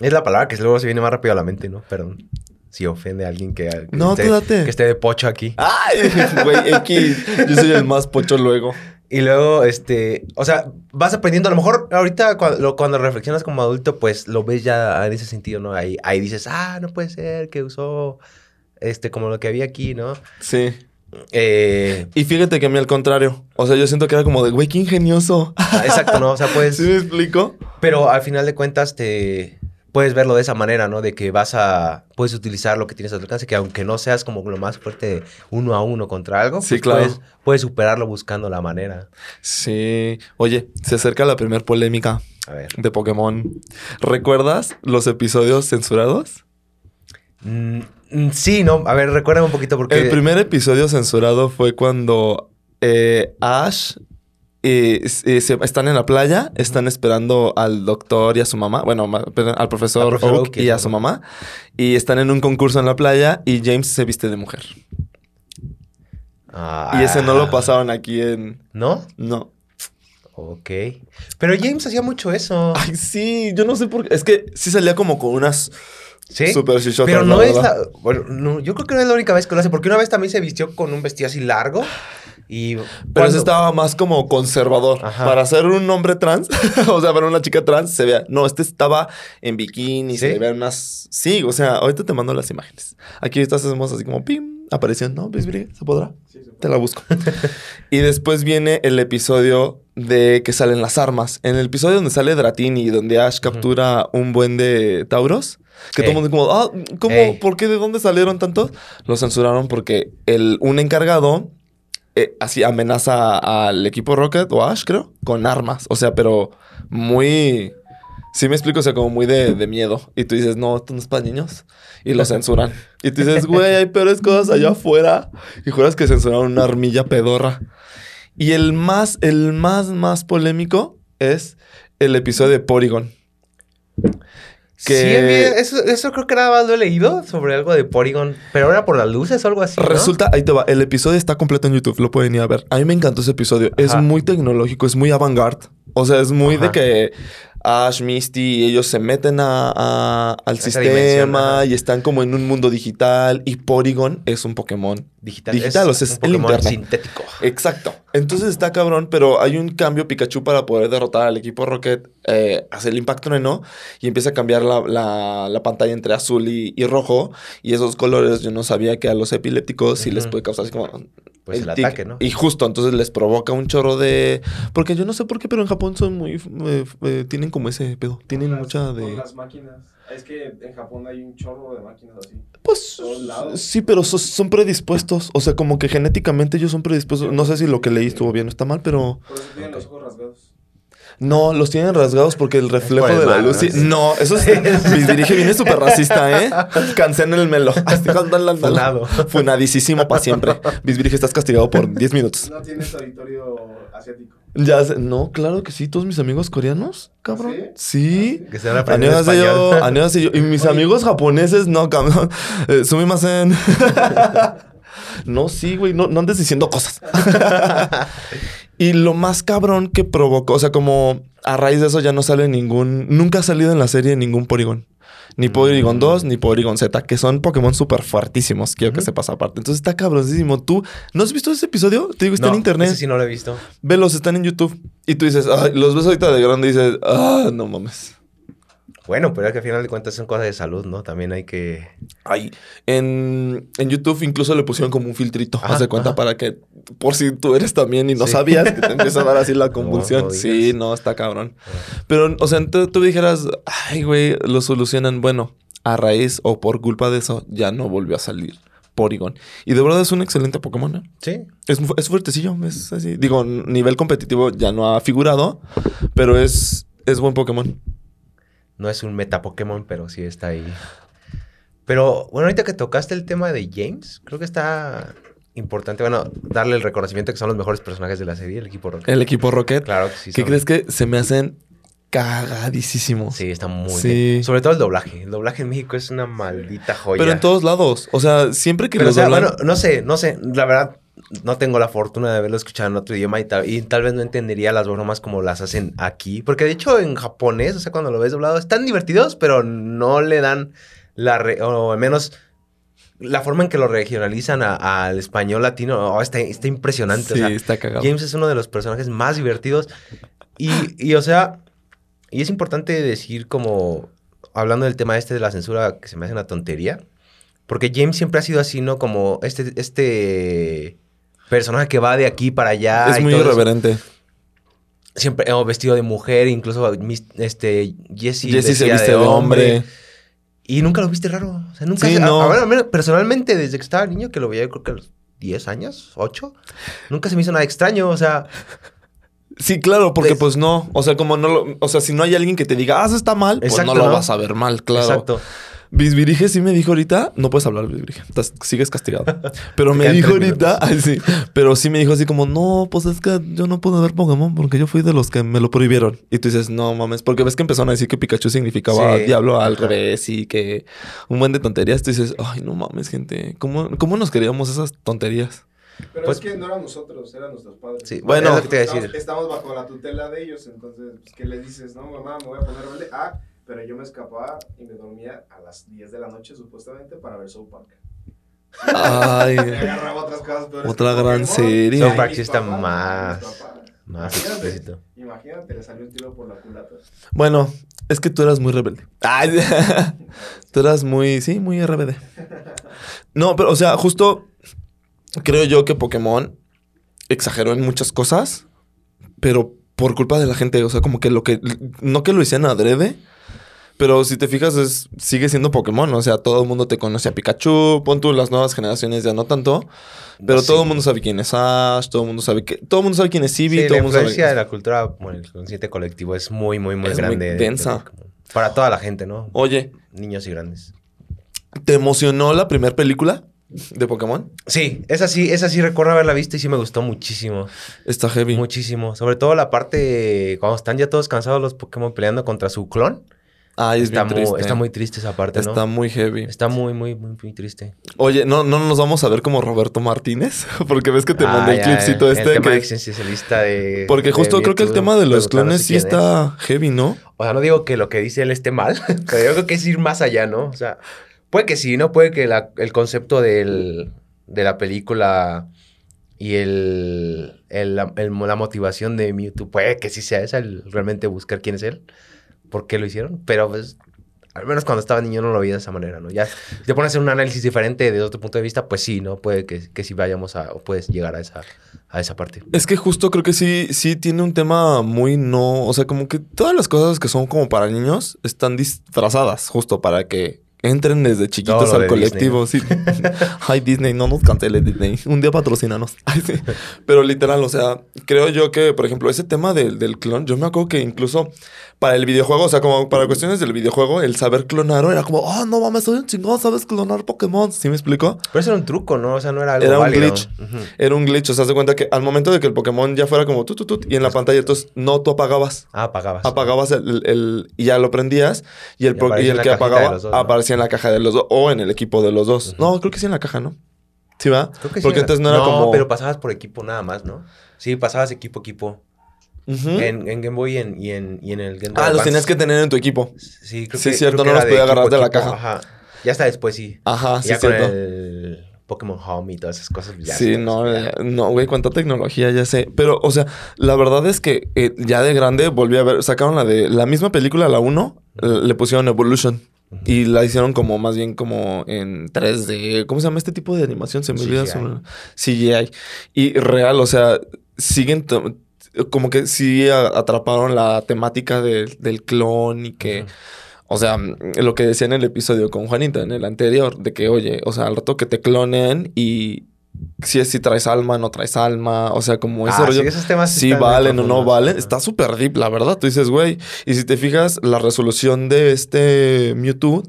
Es la palabra que luego se viene más rápido a la mente, ¿no? Perdón. Si ofende a alguien que, que No, esté, que de pocho aquí. Ay, [LAUGHS] güey, X. Yo soy el más pocho luego. Y luego, este, o sea, vas aprendiendo. A lo mejor ahorita cuando, lo- cuando reflexionas como adulto, pues lo ves ya en ese sentido, ¿no? Ahí, ahí dices, ah, no puede ser que usó, este, como lo que había aquí, ¿no? Sí. Eh, Y fíjate que a mí al contrario. O sea, yo siento que era como de, güey, qué ingenioso. exacto, ¿no? O sea, pues, [LAUGHS] ¿Sí me explico? pero al final de cuentas te puedes verlo de esa manera, ¿no? De que vas a, puedes utilizar lo que tienes a tu alcance, que aunque no seas como lo más fuerte uno a uno contra algo, Sí, pues claro. puedes, puedes superarlo buscando la manera. Sí. Oye, se acerca la primer polémica A ver. de Pokémon. ¿Recuerdas los episodios censurados? Mm, mm, sí, no, a ver, recuérdame un poquito porque... El primer episodio censurado fue cuando eh, Ash eh, eh, se- están en la playa, están esperando al doctor y a su mamá, bueno, perdón, al profesor, Al profesor Oak Oak y a su mamá, y están en un concurso en la playa y James se viste de mujer. Ah, Y ese no lo pasaban aquí en... ¿No? No. Ok. Pero James hacía mucho eso. Ay, sí, yo no sé por qué. Es que sí salía como con unas ¿Sí? super Pero no la es la... Bueno, no, yo creo que no es la única vez que lo hace. Porque una vez también se vistió con un vestido así largo. Y... Pero cuando- estaba más como conservador. Ajá. Para ser un hombre trans, [LAUGHS] o sea, para una chica trans, se vea. No, este estaba en bikini, se ¿Sí? le vean unas. Sí, o sea, ahorita te mando las imágenes. Aquí estas hacemos así como pim, aparición, ¿no? ¿Ves, Bri? ¿Se podrá? Sí, se puede. Te la busco. [LAUGHS] y después viene el episodio de que salen las armas. En el episodio donde sale Dratini, donde Ash captura un buen de Tauros. Que todo Ey. el mundo como, ah, ¿cómo? Ey. ¿Por qué? ¿De dónde salieron tantos? Lo censuraron porque el, un encargado eh, así amenaza al equipo Rocket o Ash, creo, con armas. O sea, pero muy... Sí me explico, o sea, como muy de, miedo. Y tú dices, no, esto no es para niños. Y lo censuran. Y tú dices, güey, hay peores cosas allá afuera. Y juras que censuraron una armilla pedorra. Y el más, el más, más polémico es el episodio de Porygon. Que- Sí, eso, eso creo que nada más lo he leído sobre algo de Porygon. Pero era por las luces o algo así, ¿no? Resulta, ahí te va, el episodio está completo en YouTube, lo pueden ir a ver. A mí me encantó ese episodio. Es muy tecnológico, es muy avant-garde. O sea, es muy de que Ash, Misty y ellos se meten a, a- al Esa sistema y están como en un mundo digital. Y Porygon es un Pokémon. Digital. Digital, o sea, es un el Pokémon internet. sintético. Exacto. Entonces está cabrón, pero hay un cambio Pikachu para poder derrotar al equipo Rocket. Eh, hace el impacto no y empieza a cambiar la, la- la pantalla entre azul y, y rojo. Y esos colores yo no sabía que a los epilépticos sí les puede causar así como... Pues el, tic. ataque, ¿no? Y justo, entonces les provoca un chorro de... Porque yo no sé por qué, pero en Japón son muy... eh, eh, tienen como ese pedo. Tienen Con las- mucha Con de... las máquinas. Es que en Japón hay un chorro de máquinas así. Pues sí, pero so- son predispuestos. O sea, como que genéticamente ellos son predispuestos. No sé si lo que leí estuvo bien o está mal, pero... Por eso tienen los ojos rasgados. No, los tienen rasgados porque el reflejo de la luz. ¿no? sí- Sí. No, eso es. [LAUGHS] Dirige viene súper racista, ¿eh? Cancelen el melo. [LAUGHS] Funado. Funadísimo para siempre. Luis Dirige, estás castigado por 10 minutos. No tiene territorio asiático. Ya sé- no, claro que sí, todos mis amigos coreanos, cabrón. Sí. Que se van a aprender español. annyeonghaseyo. Y mis Oye. amigos japoneses, no, cabrón. [LAUGHS] Eh, sumimasen. [LAUGHS] no, sí, güey, no, no andes diciendo cosas. [LAUGHS] y lo más cabrón que provocó, o sea, como a raíz de eso ya no sale ningún, nunca ha salido en la serie ningún Porygon. Ni Porygon Mm. 2, ni Porygon Z, que son Pokémon súper fuertísimos. Quiero que Ujú. sepas aparte. Entonces está cabronísimo. ¿Tú no has visto ese episodio? Te digo, está No, en internet. ese sí no lo he visto. Velos, están en YouTube. Y tú dices, ay, los ves ahorita de grande y dices, ah, no mames. Bueno, pero es que al final de cuentas son cosas de salud, ¿no? También hay que... Ay, en, en YouTube incluso le pusieron como un filtrito, haz de cuenta, ajá. para que, por si tú eres también y no Sí. sabías, que te [LAUGHS] empieza a dar así la convulsión. no sí, no, está cabrón. Pero, o sea, tú, tú dijeras, ay, güey, lo solucionan. Bueno, a raíz o por culpa de eso, ya no volvió a salir Porygon. Y de verdad es un excelente Pokémon, ¿eh? Sí. Es, es fuertecillo, es así. Digo, nivel competitivo ya no ha figurado, pero es, es buen Pokémon. No es un meta Pokémon, pero sí está ahí. Pero bueno, ahorita que tocaste el tema de James, creo que está importante, bueno, darle el reconocimiento que son los mejores personajes de la serie, el equipo Rocket. El equipo Rocket. Claro que sí. ¿Qué son- crees que se me hacen cagadísimos? Sí, está muy Sí. bien. Sobre todo el doblaje. El doblaje en México es una maldita joya. Pero en todos lados. O sea, siempre que Pero, o los sea, doblan- bueno, no sé, no sé. La verdad, no tengo la fortuna de haberlo escuchado en otro idioma y tal, y tal vez no entendería las bromas como las hacen aquí. Porque de hecho, en japonés, o sea, cuando lo ves doblado, están divertidos, pero no le dan la. re- o al menos. La forma en que lo regionalizan al español latino oh, está, está impresionante. Sí, o sea, está cagado. James es uno de los personajes más divertidos. Y, y, o sea, y es importante decir como, hablando del tema este de la censura, que se me hace una tontería. Porque James siempre ha sido así, ¿no? Como este, este personaje que va de aquí para allá. es y muy todo eso. irreverente. Siempre oh, vestido de mujer, incluso este, Jesse, Jesse se viste de hombre. Y nunca lo viste raro. O sea, nunca. Sí, se- a- no. a ver, a ver, personalmente, desde que estaba niño, que lo veía, creo que a los 10 años, 8, nunca se me hizo nada extraño. O sea, Sí, claro, porque Pues- pues no. O sea, como no lo. O sea, si no hay alguien que te diga, ah, eso está mal, pues no lo ¿no? vas a ver mal, claro. exacto. Bisbirige sí me dijo ahorita, no puedes hablar, Bisbirige, estás- sigues castigado. [LAUGHS] Pero me dijo ahorita, [LAUGHS] ay, sí, pero sí me dijo así como, no, pues es que yo no puedo ver Pokémon porque yo fui de los que me lo prohibieron. Y tú dices, no mames, porque ves que empezaron a decir que Pikachu significaba Sí. diablo al revés y que un buen de tonterías. Tú dices, ay, no mames, gente, ¿cómo, cómo nos queríamos esas tonterías? Pero Pues- es que no eran nosotros, eran nuestros padres. Sí, Bueno, bueno, es lo que te iba a estamos, decir. estamos bajo la tutela de ellos, entonces, pues, ¿qué les dices? No, mamá, me voy a poner rebelde. Ah, pero yo me escapaba y me dormía a las 10 de la noche, supuestamente, para ver South Park. Ay, [LAUGHS] Me agarraba otras cosas peores. Otra gran serie. South Park sí está más-. Más Imagínate, explícito. Imagínate, le salió un tiro por la culata. bueno, es que tú eras muy rebelde. Ay, [LAUGHS] tú eras muy, sí, muy RBD. No, pero, o sea, justo creo yo que Pokémon exageró en muchas cosas, pero por culpa de la gente, o sea, como que lo que, no que lo hicieran adrede, pero si te fijas, es, sigue siendo Pokémon, o sea, todo el mundo te conoce a Pikachu, pon tú las nuevas generaciones ya no tanto, pero Sí. todo el mundo sabe quién es Ash, todo el mundo sabe que, todo el mundo sabe quién es Eevee, Sí, todo la el mundo sabe influencia de la cultura, bueno, el consciente colectivo es muy, muy, muy Es muy grande. de- densa. para toda la gente, ¿no? Oye, Niños y grandes. ¿te emocionó la primera película de Pokémon? Sí, esa sí, esa sí recuerdo haberla visto y sí me gustó muchísimo. Está heavy. Muchísimo. Sobre todo la parte cuando están ya todos cansados los Pokémon peleando contra su clon. Ay, es Está bien muy, triste. está muy triste esa parte, ¿no? Está muy heavy. Está muy, muy, muy, muy triste. Oye, ¿no, no nos vamos a ver como Roberto Martínez? [LAUGHS] Porque ves que te mandé Ah, el ya, clipcito El este. tema que- existencialista de... Porque de justo creo que el tema de los clones sí es. está heavy, ¿no? O sea, no digo que lo que dice él esté mal, [LAUGHS] pero yo creo que es ir más allá, ¿no? O sea, puede que sí, ¿no? Puede que la- el concepto del, de la película y el, el- la, el- la motivación de Mewtwo, puede que sí sea esa, el realmente buscar quién es él, por qué lo hicieron, pero pues... Al menos cuando estaba niño no lo veía de esa manera, ¿no? Ya si te pones a hacer un análisis diferente desde otro punto de vista, pues sí, ¿no? Puede que, que sí vayamos a... o puedes llegar a esa, a esa parte. Es que justo creo que sí, sí tiene un tema muy no. O sea, como que todas las cosas que son como para niños están disfrazadas, justo para que Entren desde chiquitos al colectivo. Sí. [LAUGHS] Ay, Disney, no nos canceles, Disney. Un día patrocínanos. [LAUGHS] Ay, sí. Pero literal, o sea, creo yo que, por ejemplo, ese tema del, del clon, yo me acuerdo que incluso para el videojuego, o sea, como para cuestiones del videojuego, el saber clonar era como, oh, no mames, soy un chingón, sabes clonar Pokémon. ¿Sí me explico? Pero eso era un truco, ¿no? O sea, no era algo Era un válido. glitch. Era un glitch, o sea, de cuenta que al momento de que el Pokémon ya fuera como tut, tut, tut, y en la pantalla, entonces no, tú apagabas. Ah, apagabas. Apagabas el, el- el- y ya lo prendías y el, Y el que apagaba dos, ¿no? aparecía en la caja de los dos o en el equipo de los dos. No, creo que sí en la caja, ¿no? ¿Sí va? Creo que sí Porque entonces no era como... pero pasabas por equipo nada más, ¿no? Sí, pasabas equipo a En, en Game Boy y en, y en, y en el Game Boy Ah, los tenías que tener en tu equipo. Sí, creo Sí, que, cierto, creo no los podía agarrar de la equipo, caja. Ajá. Ya hasta después sí. Ajá, sí, ya con cierto. el Pokémon Home y todas esas cosas. ya sí, no, eh, no, güey, cuánta tecnología, ya sé. Pero, o sea, la verdad es que eh, ya de grande volví a ver, sacaron la de la misma película, la 1, le pusieron Evolution. Y la hicieron como más bien como en 3D. ¿Cómo se llama este tipo de animación? Se me olvida CGI. Y real, o sea, siguen como que sí atraparon la temática del- del clon y que... O sea, lo que decía en el episodio con Juanita, en el anterior, de que, oye, o sea, al rato que te clonen y si, es- si traes alma, no traes alma, o sea, como ese Ah, rollo. sí, esos temas sí si valen o no valen, está súper deep, la verdad. Tú dices, güey, y si te fijas, la resolución de este Mewtwo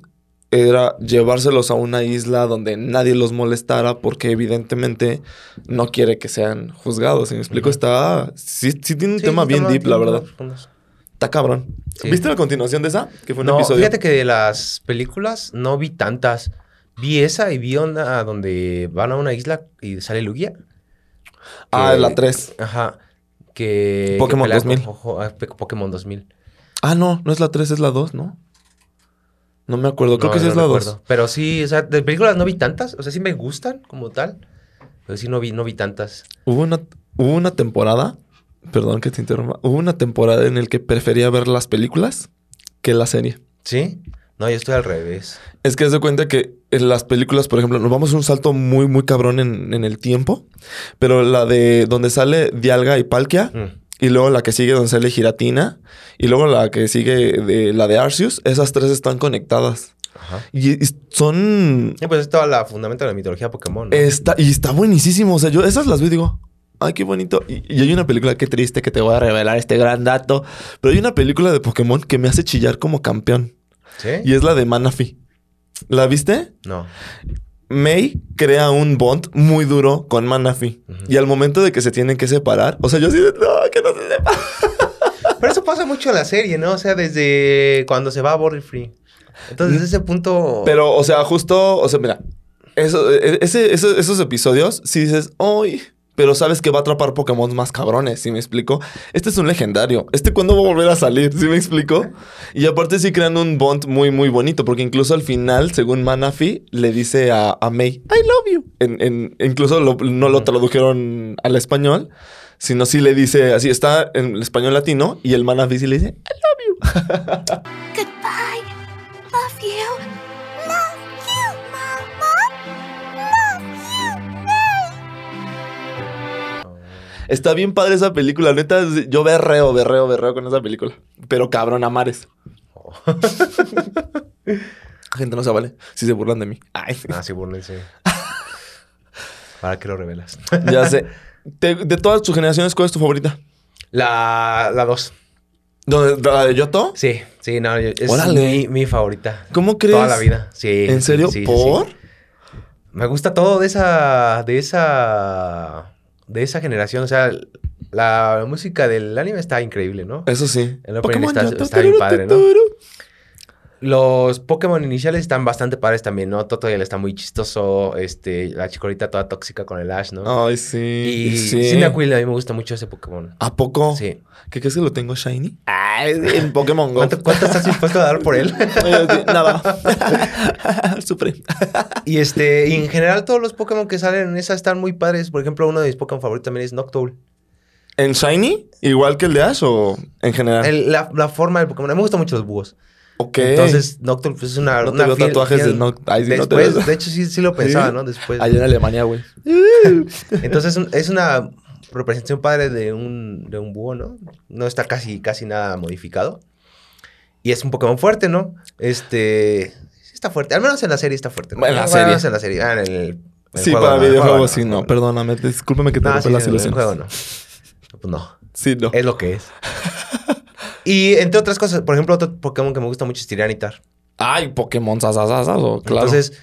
era llevárselos a una isla donde nadie los molestara porque evidentemente no quiere que sean juzgados. ¿Sí me explico? Está... Sí, sí tiene un Sí, tema bien deep, la verdad. Está cabrón. Sí. ¿Viste la continuación de esa? Que fue un No, episodio. fíjate que de las películas no vi tantas. Vi esa y vi una donde van a una isla y sale Lugia. Ah, que- la 3. Ajá. Que. Pokémon que pelea con 2000. Jojo- ah, Pe- Pokémon 2000. Ah, no, no es la 3, es la 2, ¿no? No me acuerdo, creo No, que sí no es la recuerdo. 2. Pero sí, o sea, de películas no vi tantas. O sea, sí me gustan como tal. Pero sí no vi, no vi tantas. Hubo una, hubo una temporada, perdón que te interrumpa, hubo una temporada en la que prefería ver las películas que la serie. ¿Sí? No, yo estoy al revés. Es que de cuenta que en las películas, por ejemplo, nos vamos a un salto muy, muy cabrón en, en el tiempo, pero la de donde sale Dialga y Palkia, Mm. Y luego la que sigue donde sale Giratina, y luego la que sigue de la de Arceus, esas tres están conectadas. Ajá. Y, y son Sí, pues es toda la fundamento de la mitología Pokémon. ¿no? Está, y está buenísimo. O sea, yo esas las veo y digo, ay, qué bonito. Y, y hay una película, qué triste que te voy a revelar este gran dato. Pero hay una película de Pokémon que me hace chillar como campeón. ¿Sí? Y es la de Manaphy. ¿La viste? No. May crea un bond muy duro con. Ujú. Y al momento de que se tienen que separar, o sea, yo así de, no, que no se separen. [LAUGHS] Pero eso pasa mucho en la serie, ¿no? O sea, desde cuando se va a Border Free. Entonces, desde ese punto. Pero, o sea, justo, o sea, mira, eso, e- ese, eso- esos episodios, si dices, ¡ay! Pero sabes que va a atrapar Pokémon más cabrones, ¿sí me explico? Este es un legendario. ¿Este cuándo va a volver a salir? ¿Sí me explico? Y aparte sí crean un bond muy, muy bonito, porque incluso al final, según Manaphy, le dice a, a May, I love you. En, en- incluso lo- no lo tradujeron al español, sino sí le dice, así está en el español latino, y el Manaphy sí le dice, Goodbye. Love [LAUGHS] Está bien padre esa película, neta. Yo berreo, berreo, berreo con esa película. Pero cabrón, a mares. [LAUGHS] Gente, no se vale. Si se burlan de mí. Ay, Ah, sí, búrlense. ¿Para [LAUGHS] qué lo revelas? [LAUGHS] ya sé. Te- de todas tus generaciones, ¿cuál es tu favorita? La, la 2. ¿Dónde- ¿La de Yoto? Sí, sí, no, yo- es Órale. mi, mi favorita. ¿Cómo crees? Toda la vida. Sí. ¿En serio? sí, sí, ¿Por? sí. Me gusta todo de esa. de esa. De esa generación. O sea, la música del anime está increíble, ¿no? Eso sí. El opening está- está bien padre, ¿no? Los Pokémon iniciales están bastante padres también, ¿no? Totodile está muy chistoso. Este, la chicorita toda tóxica con el Ash, ¿no? Ay, sí. y sí. Cyndaquil, a mí me gusta mucho ese Pokémon. ¿A poco? Sí. ¿Qué crees que lo tengo shiny? Ay, en Pokémon Go. ¿Cuánto, cuánto estás dispuesto a dar por él? [LAUGHS] Nada. [LAUGHS] Sufre. y este, y en general todos los Pokémon que salen en esa están muy padres. Por ejemplo, uno de mis Pokémon favoritos también es Noctowl. ¿En shiny? ¿Igual que el de Ash o en general? El- la, la forma del Pokémon. A mí me gustan mucho los búhos. Ok. Entonces, Noctowl pues, es una. No te una veo fiel- tatuajes de fiel- Noct- Ay, sí, no te Después, veo. de hecho, sí, sí lo pensaba, ¿Sí? ¿no? Después. Allá en Alemania, güey. [LAUGHS] Entonces, es una representación padre de un, de un búho, ¿no? No está casi, casi nada modificado. Y es un Pokémon fuerte, ¿no? Este. Está está fuerte. Al menos en la serie está fuerte. En la Bueno, serie. en la serie. Ah, en el, en el Sí, juego, para no, videojuegos juego sí, no. no. Perdóname, discúlpame que te No, rompe sí, las en el ilusiones. juego no. Pues no. Sí, no. Es lo que es. [LAUGHS] y entre otras cosas, por ejemplo, otro Pokémon que me gusta mucho es Tiranitar. Ay, Pokémon sasasasaso, claro. Entonces,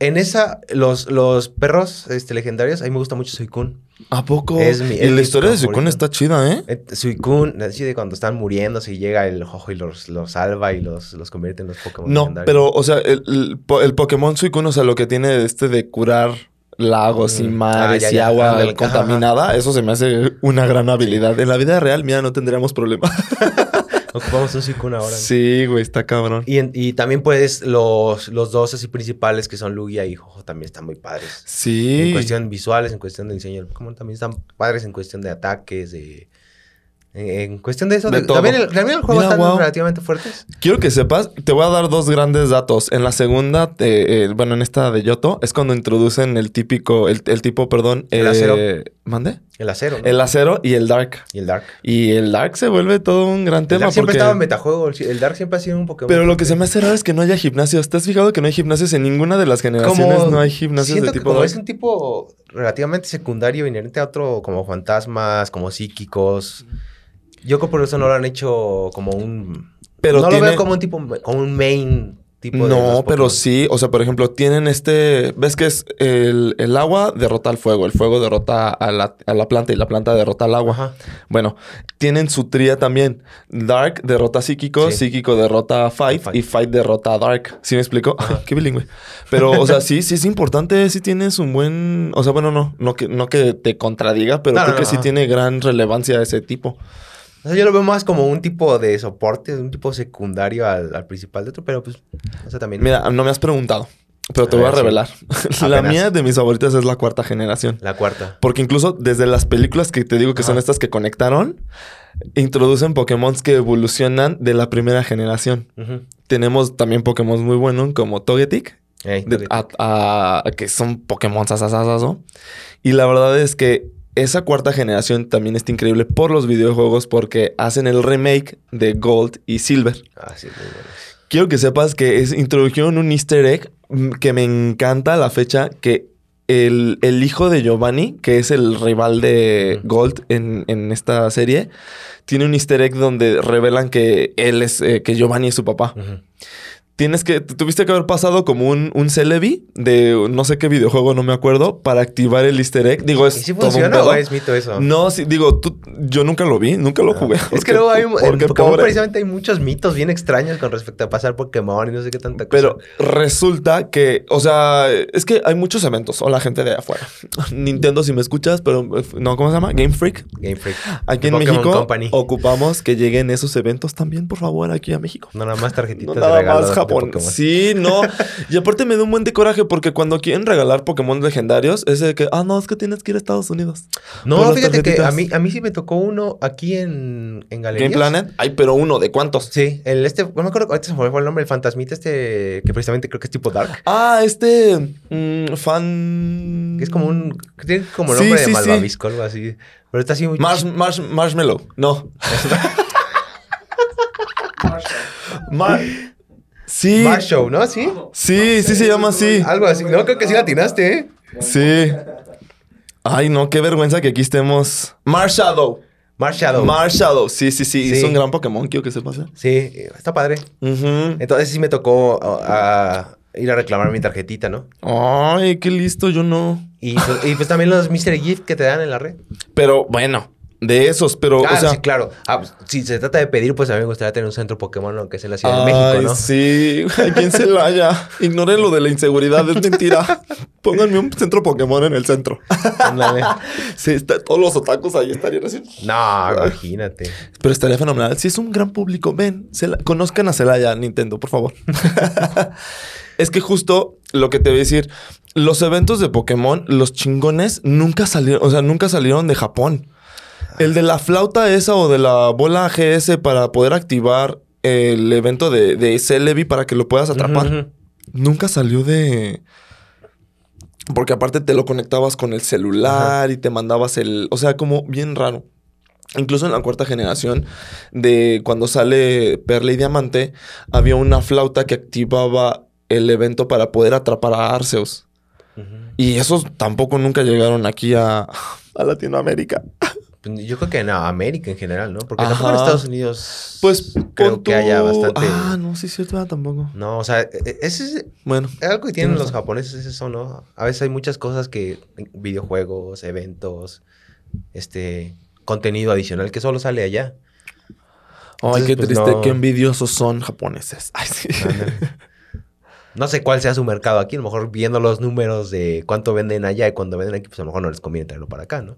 en esa, los, los perros este, legendarios, a mí me gusta mucho Suicune. ¿A poco? es mi- y la historia de. Suicune está chida, ¿eh? Eh, Suicune, así de cuando están muriéndose y llega el ojo y los, los salva y los, los convierte en los Pokémon No, legendarios. pero, o sea, el, el el Pokémon Suicune, o sea, lo que tiene este de curar lagos y Mm. mares Ah, ya, y agua Ándale, contaminada, eso se me hace una gran habilidad. En la vida real, mira, no tendríamos problema. [LAUGHS] Ocupamos un Suicune ahora. ¿no? sí, güey, está cabrón. Y, en- y también, pues, los, los dos así principales que son Lugia y Jojo también están muy padres. Sí. En cuestión visuales, en cuestión de diseño del Pokémon, también están padres en cuestión de ataques, de... En, cuestión de eso, De de- todo. también, el, también el juego Mira, están relativamente fuertes. Quiero que sepas, te voy a dar dos grandes datos. En la segunda, eh, eh, bueno, en esta de Yoto, es cuando introducen el típico, el, el tipo, perdón, El eh, acero. ¿Mande? El acero, ¿no? El acero y el dark. y el Dark. Y el dark se vuelve todo un gran El tema. Dark siempre porque... estaba en metajuego. el- Dark siempre ha sido un Pokémon. Pero lo que se me hace raro es que no haya gimnasios. ¿Te has fijado que no hay gimnasios en ninguna de las generaciones? no hay gimnasios siento de que tipo como dark? es un tipo relativamente secundario, inherente a otro, como fantasmas, como psíquicos. Yo creo por eso no lo han hecho como un... Pero no tiene- lo veo como un tipo, como un main tipo de No, pero sí. O sea, por ejemplo, tienen este... ¿Ves que es el, el agua derrota al fuego? El fuego derrota a la, a la planta y la planta derrota al agua. Ajá. Bueno, tienen su tría también. Dark derrota a psíquico, Sí. psíquico derrota a Fight, Fight. y Fight derrota a Dark. ¿Sí me explico? [LAUGHS] Qué bilingüe. Pero, o sea, sí, sí es importante, sí tienes un buen... O sea, bueno, no, no que, no que te contradiga, pero No, creo no, que no, sí tiene gran relevancia ese tipo. O sea, yo lo veo más como un tipo de soporte, un tipo secundario al, al principal de otro, pero pues, o sea, también Mira, no me has preguntado, pero te A voy a sí. revelar. [LAUGHS] la mía de mis favoritas es la cuarta generación. la cuarta. Porque incluso desde las películas que te digo que son estas que conectaron, introducen Pokémon que evolucionan de la primera generación. Tenemos también Pokémon muy buenos como Togetic, Ey, de- Togetic. a- a- que son Pokémon sasasasaso. Y la verdad es que esa cuarta generación también está increíble por los videojuegos porque hacen el remake de Gold y Silver. Ah, sí, muy bueno. Quiero que sepas que es, introdujeron un easter egg mm, que me encanta la fecha que el, el hijo de Giovanni, que es el rival de. Gold en, en esta serie, tiene un easter egg donde revelan que él es, eh, que Giovanni es su papá. Tienes que, tuviste que haber pasado como un, un Celebi de no sé qué videojuego, no me acuerdo, para activar el easter egg. Digo, ¿Y es si todo un funciona pedo. o es mito eso? No, sí, digo, tú, yo nunca lo vi, nunca lo jugué. Es que luego hay [LAUGHS] un- en porque Pokémon pobre. precisamente hay muchos mitos bien extraños con respecto a pasar Pokémon y no sé qué tanta cosa. Pero resulta que, o sea, es que hay muchos eventos. Hola, gente de afuera. [LAUGHS] Nintendo, si me escuchas, pero no, ¿cómo se llama? Game Freak. Game Freak. Aquí en Pokémon México Company. ocupamos que lleguen esos eventos también, por favor, aquí a México. No, nada más tarjetitas No de nada regalo más Japón. Pokémon. Sí, no. Y aparte me da un buen de coraje porque cuando quieren regalar Pokémon legendarios, es de que, ah, no, es que tienes que ir a Estados Unidos. No, las fíjate que a mí, a mí sí me tocó uno aquí en, en Galerías. Game Planet. Ay, pero uno, ¿de cuántos? Sí, el este, no me acuerdo, ahorita se me fue el nombre, el fantasmita este, que precisamente creo que es tipo Dark. Ah, este mm, fan. Que es como un, tiene como Sí, nombre sí, de sí. malvavisco, algo así. Pero está así muy... Marsh, marsh, marshmallow. No. [LAUGHS] Mar- sí. Marshow, ¿no? ¿Sí? Sí, sí se llama así. Algo así. No, creo que sí la atinaste, ¿eh? Sí. Ay, no, qué vergüenza que aquí estemos. Marshadow. Marshadow. Marshadow. Sí, sí, sí, Sí. Es un gran Pokémon, quiero que sepas. ¿eh? sí, está padre. Entonces sí me tocó ir a reclamar mi tarjetita, ¿no? Ay, qué listo, yo no. Y, pues- y pues también los Mystery Gift que te dan en la red. Pero bueno, de esos, pero, Ah, o sea. sí, claro. Ah, pues, si se trata de pedir, pues a mí me gustaría tener un centro Pokémon, aunque sea en la Ciudad Ay, de México, ¿no? sí. Aquí en Celaya. Ignoren lo de la inseguridad, es mentira. Pónganme un centro Pokémon en el centro. Sí, está- todos los otakus ahí estarían así. No, imagínate. Pero estaría fenomenal. Si es un gran público, ven, conozcan a Celaya, Nintendo, por favor. [LAUGHS] es que justo lo que te voy a decir, los eventos de Pokémon, los chingones, nunca salieron, o sea, nunca salieron de Japón. El de la flauta esa o de la bola GS para poder activar el evento de, de Celebi para que lo puedas atrapar. Nunca salió de. Porque aparte te lo conectabas con el celular y te mandabas el. O sea, como bien raro. Incluso en la cuarta generación, de cuando sale Perla y Diamante, había una flauta que activaba el evento para poder atrapar a Arceus. Y esos tampoco nunca llegaron aquí a, [LAUGHS] a Latinoamérica. Pues Yo creo que en América en general, ¿no? Porque Ajá. tampoco en Estados Unidos. Pues creo que haya bastante. Ah, no, sí es cierto, ah, tampoco. No, o sea, e- e- ese es Bueno, algo que tienen los japoneses, es eso, ¿no? A veces hay muchas cosas que. videojuegos, eventos, este. contenido adicional que solo sale allá. ay, qué pues, triste, no. qué envidiosos son japoneses. [LAUGHS] Ay, sí. No sé cuál sea su mercado aquí, a lo mejor viendo los números de cuánto venden allá y cuando venden aquí, pues a lo mejor no les conviene traerlo para acá, ¿no?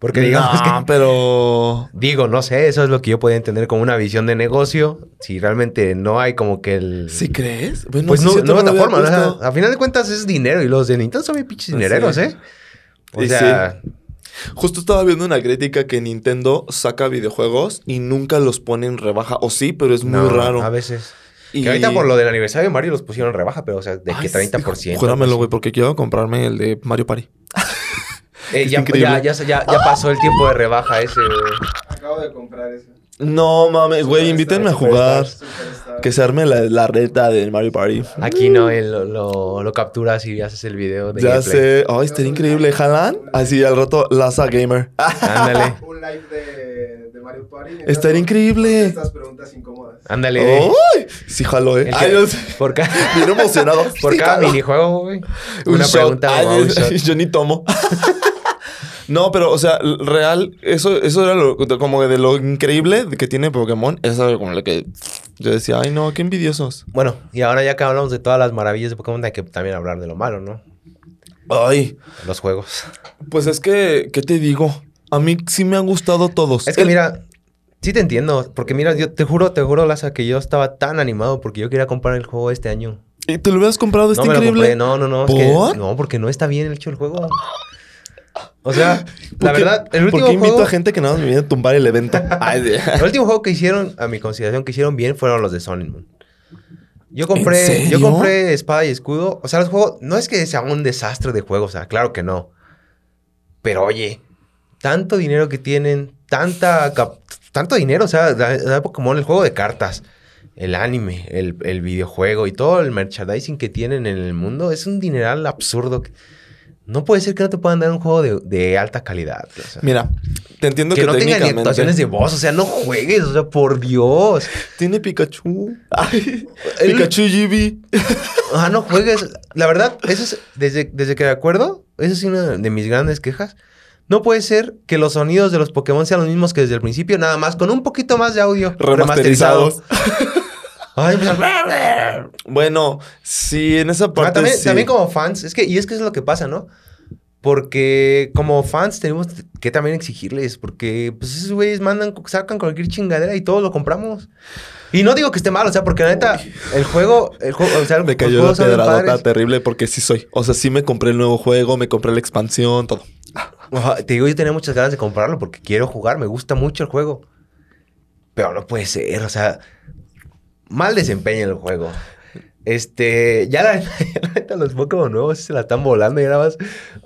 Porque digamos No, que... [LAUGHS] pero Digo, no sé, eso es lo que yo podía entender como una visión de negocio. Si realmente no hay como que el... ¿sí crees? Pues no, sí, no forma. ¿no? O sea, puesto. a final de cuentas es dinero y los de Nintendo son bien pinches dinereros. ¿eh? O sea, Justo estaba viendo una crítica que Nintendo saca videojuegos y nunca los pone en rebaja. O sí, pero es muy no, raro. A veces. Y- Que ahorita por lo del aniversario de Mario los pusieron en rebaja, pero o sea, de Ay, que sí, 30%. Júramelo, güey, porque quiero comprarme el de Mario Party. [LAUGHS] Eh, Es ya, increíble. ya, ya, ya, ya pasó el tiempo de rebaja ese, güey. Acabo de comprar ese. No mames, güey, invítenme a jugar. Superstar. Que se arme la, la reta del Mario Party. Aquí no, él lo, lo, lo capturas y haces el video de Ya gameplay. sé. Ay, estaría increíble. ¿Jalan? Así al rato, Laza Gamer. Ándale, [LAUGHS] Un live de, de Mario Party. Estaría increíble. Estas preguntas incómodas. ándale. ¡Ay! Sí, jalo, eh. Ay, yo [LAUGHS] sé. por, ca- [LAUGHS] Bien emocionado. por Sí, cada jalo. minijuego, güey. Un Una shot. pregunta Ay, o un shot. Yo ni tomo. No, pero, o sea, real, eso, eso era lo, como de lo increíble que tiene Pokémon. Eso era como lo que yo decía, ay, no, qué envidiosos. Bueno, y ahora ya que hablamos de todas las maravillas de Pokémon, hay que también hablar de lo malo, ¿no? Ay, Los juegos. pues es que, ¿qué te digo? A mí sí me han gustado todos. Es que El- mira, sí te entiendo. Porque mira, yo te juro, te juro, Laza, que yo estaba tan animado porque yo quería comprar el juego este año. ¿Y ¿Te lo hubieras comprado? Está no me lo increíble. compré, no, no, no. es que- no, porque no está bien hecho el juego. O sea, ¿Por la verdad, el ¿Por último qué invito juego... a gente que nada más me viene a tumbar el evento? [LAUGHS] El último juego que hicieron, a mi consideración, que hicieron bien fueron los de Sonic Moon. Yo compré, yo compré Espada y Escudo. O sea, los juegos, no es que sea un desastre de juegos, o sea, claro que no. Pero oye, tanto dinero que tienen, tanta tanto dinero, o sea, da, da Pokémon, el juego de cartas, el anime, el, el videojuego y todo el merchandising que tienen en el mundo, es un dineral absurdo. que- No puede ser que no te puedan dar un juego de, de alta calidad. o sea. Mira, te entiendo que que, no tenga ni actuaciones de voz, o sea, no juegues, o sea, por Dios. Tiene Pikachu. Ay, El- [LAUGHS] Pikachu GB. Ah, no juegues. La verdad, eso es, desde, desde que me acuerdo, esa es una de mis grandes quejas. No puede ser que los sonidos de los Pokémon sean los mismos que desde el principio, nada más con un poquito más de audio Remasterizados. [LAUGHS] Ay, pues, Bueno, sí, en esa ah, parte también, sí. también como fans, es que, y es que es lo que pasa, ¿no? Porque como fans tenemos que también exigirles, porque pues esos güeyes mandan, sacan cualquier chingadera y todos lo compramos. Y no digo que esté mal, o sea, porque la neta, el juego, el juego, o sea, Me cayó la padres. terrible porque sí soy. O sea, sí me compré el nuevo juego, me compré la expansión, todo. Te digo, yo tenía muchas ganas de comprarlo porque quiero jugar, me gusta mucho el juego. Pero no puede ser, o sea, mal desempeño en el juego. Este, [LAUGHS] ya la, neta, los Pokémon nuevos se la están volando y nada más.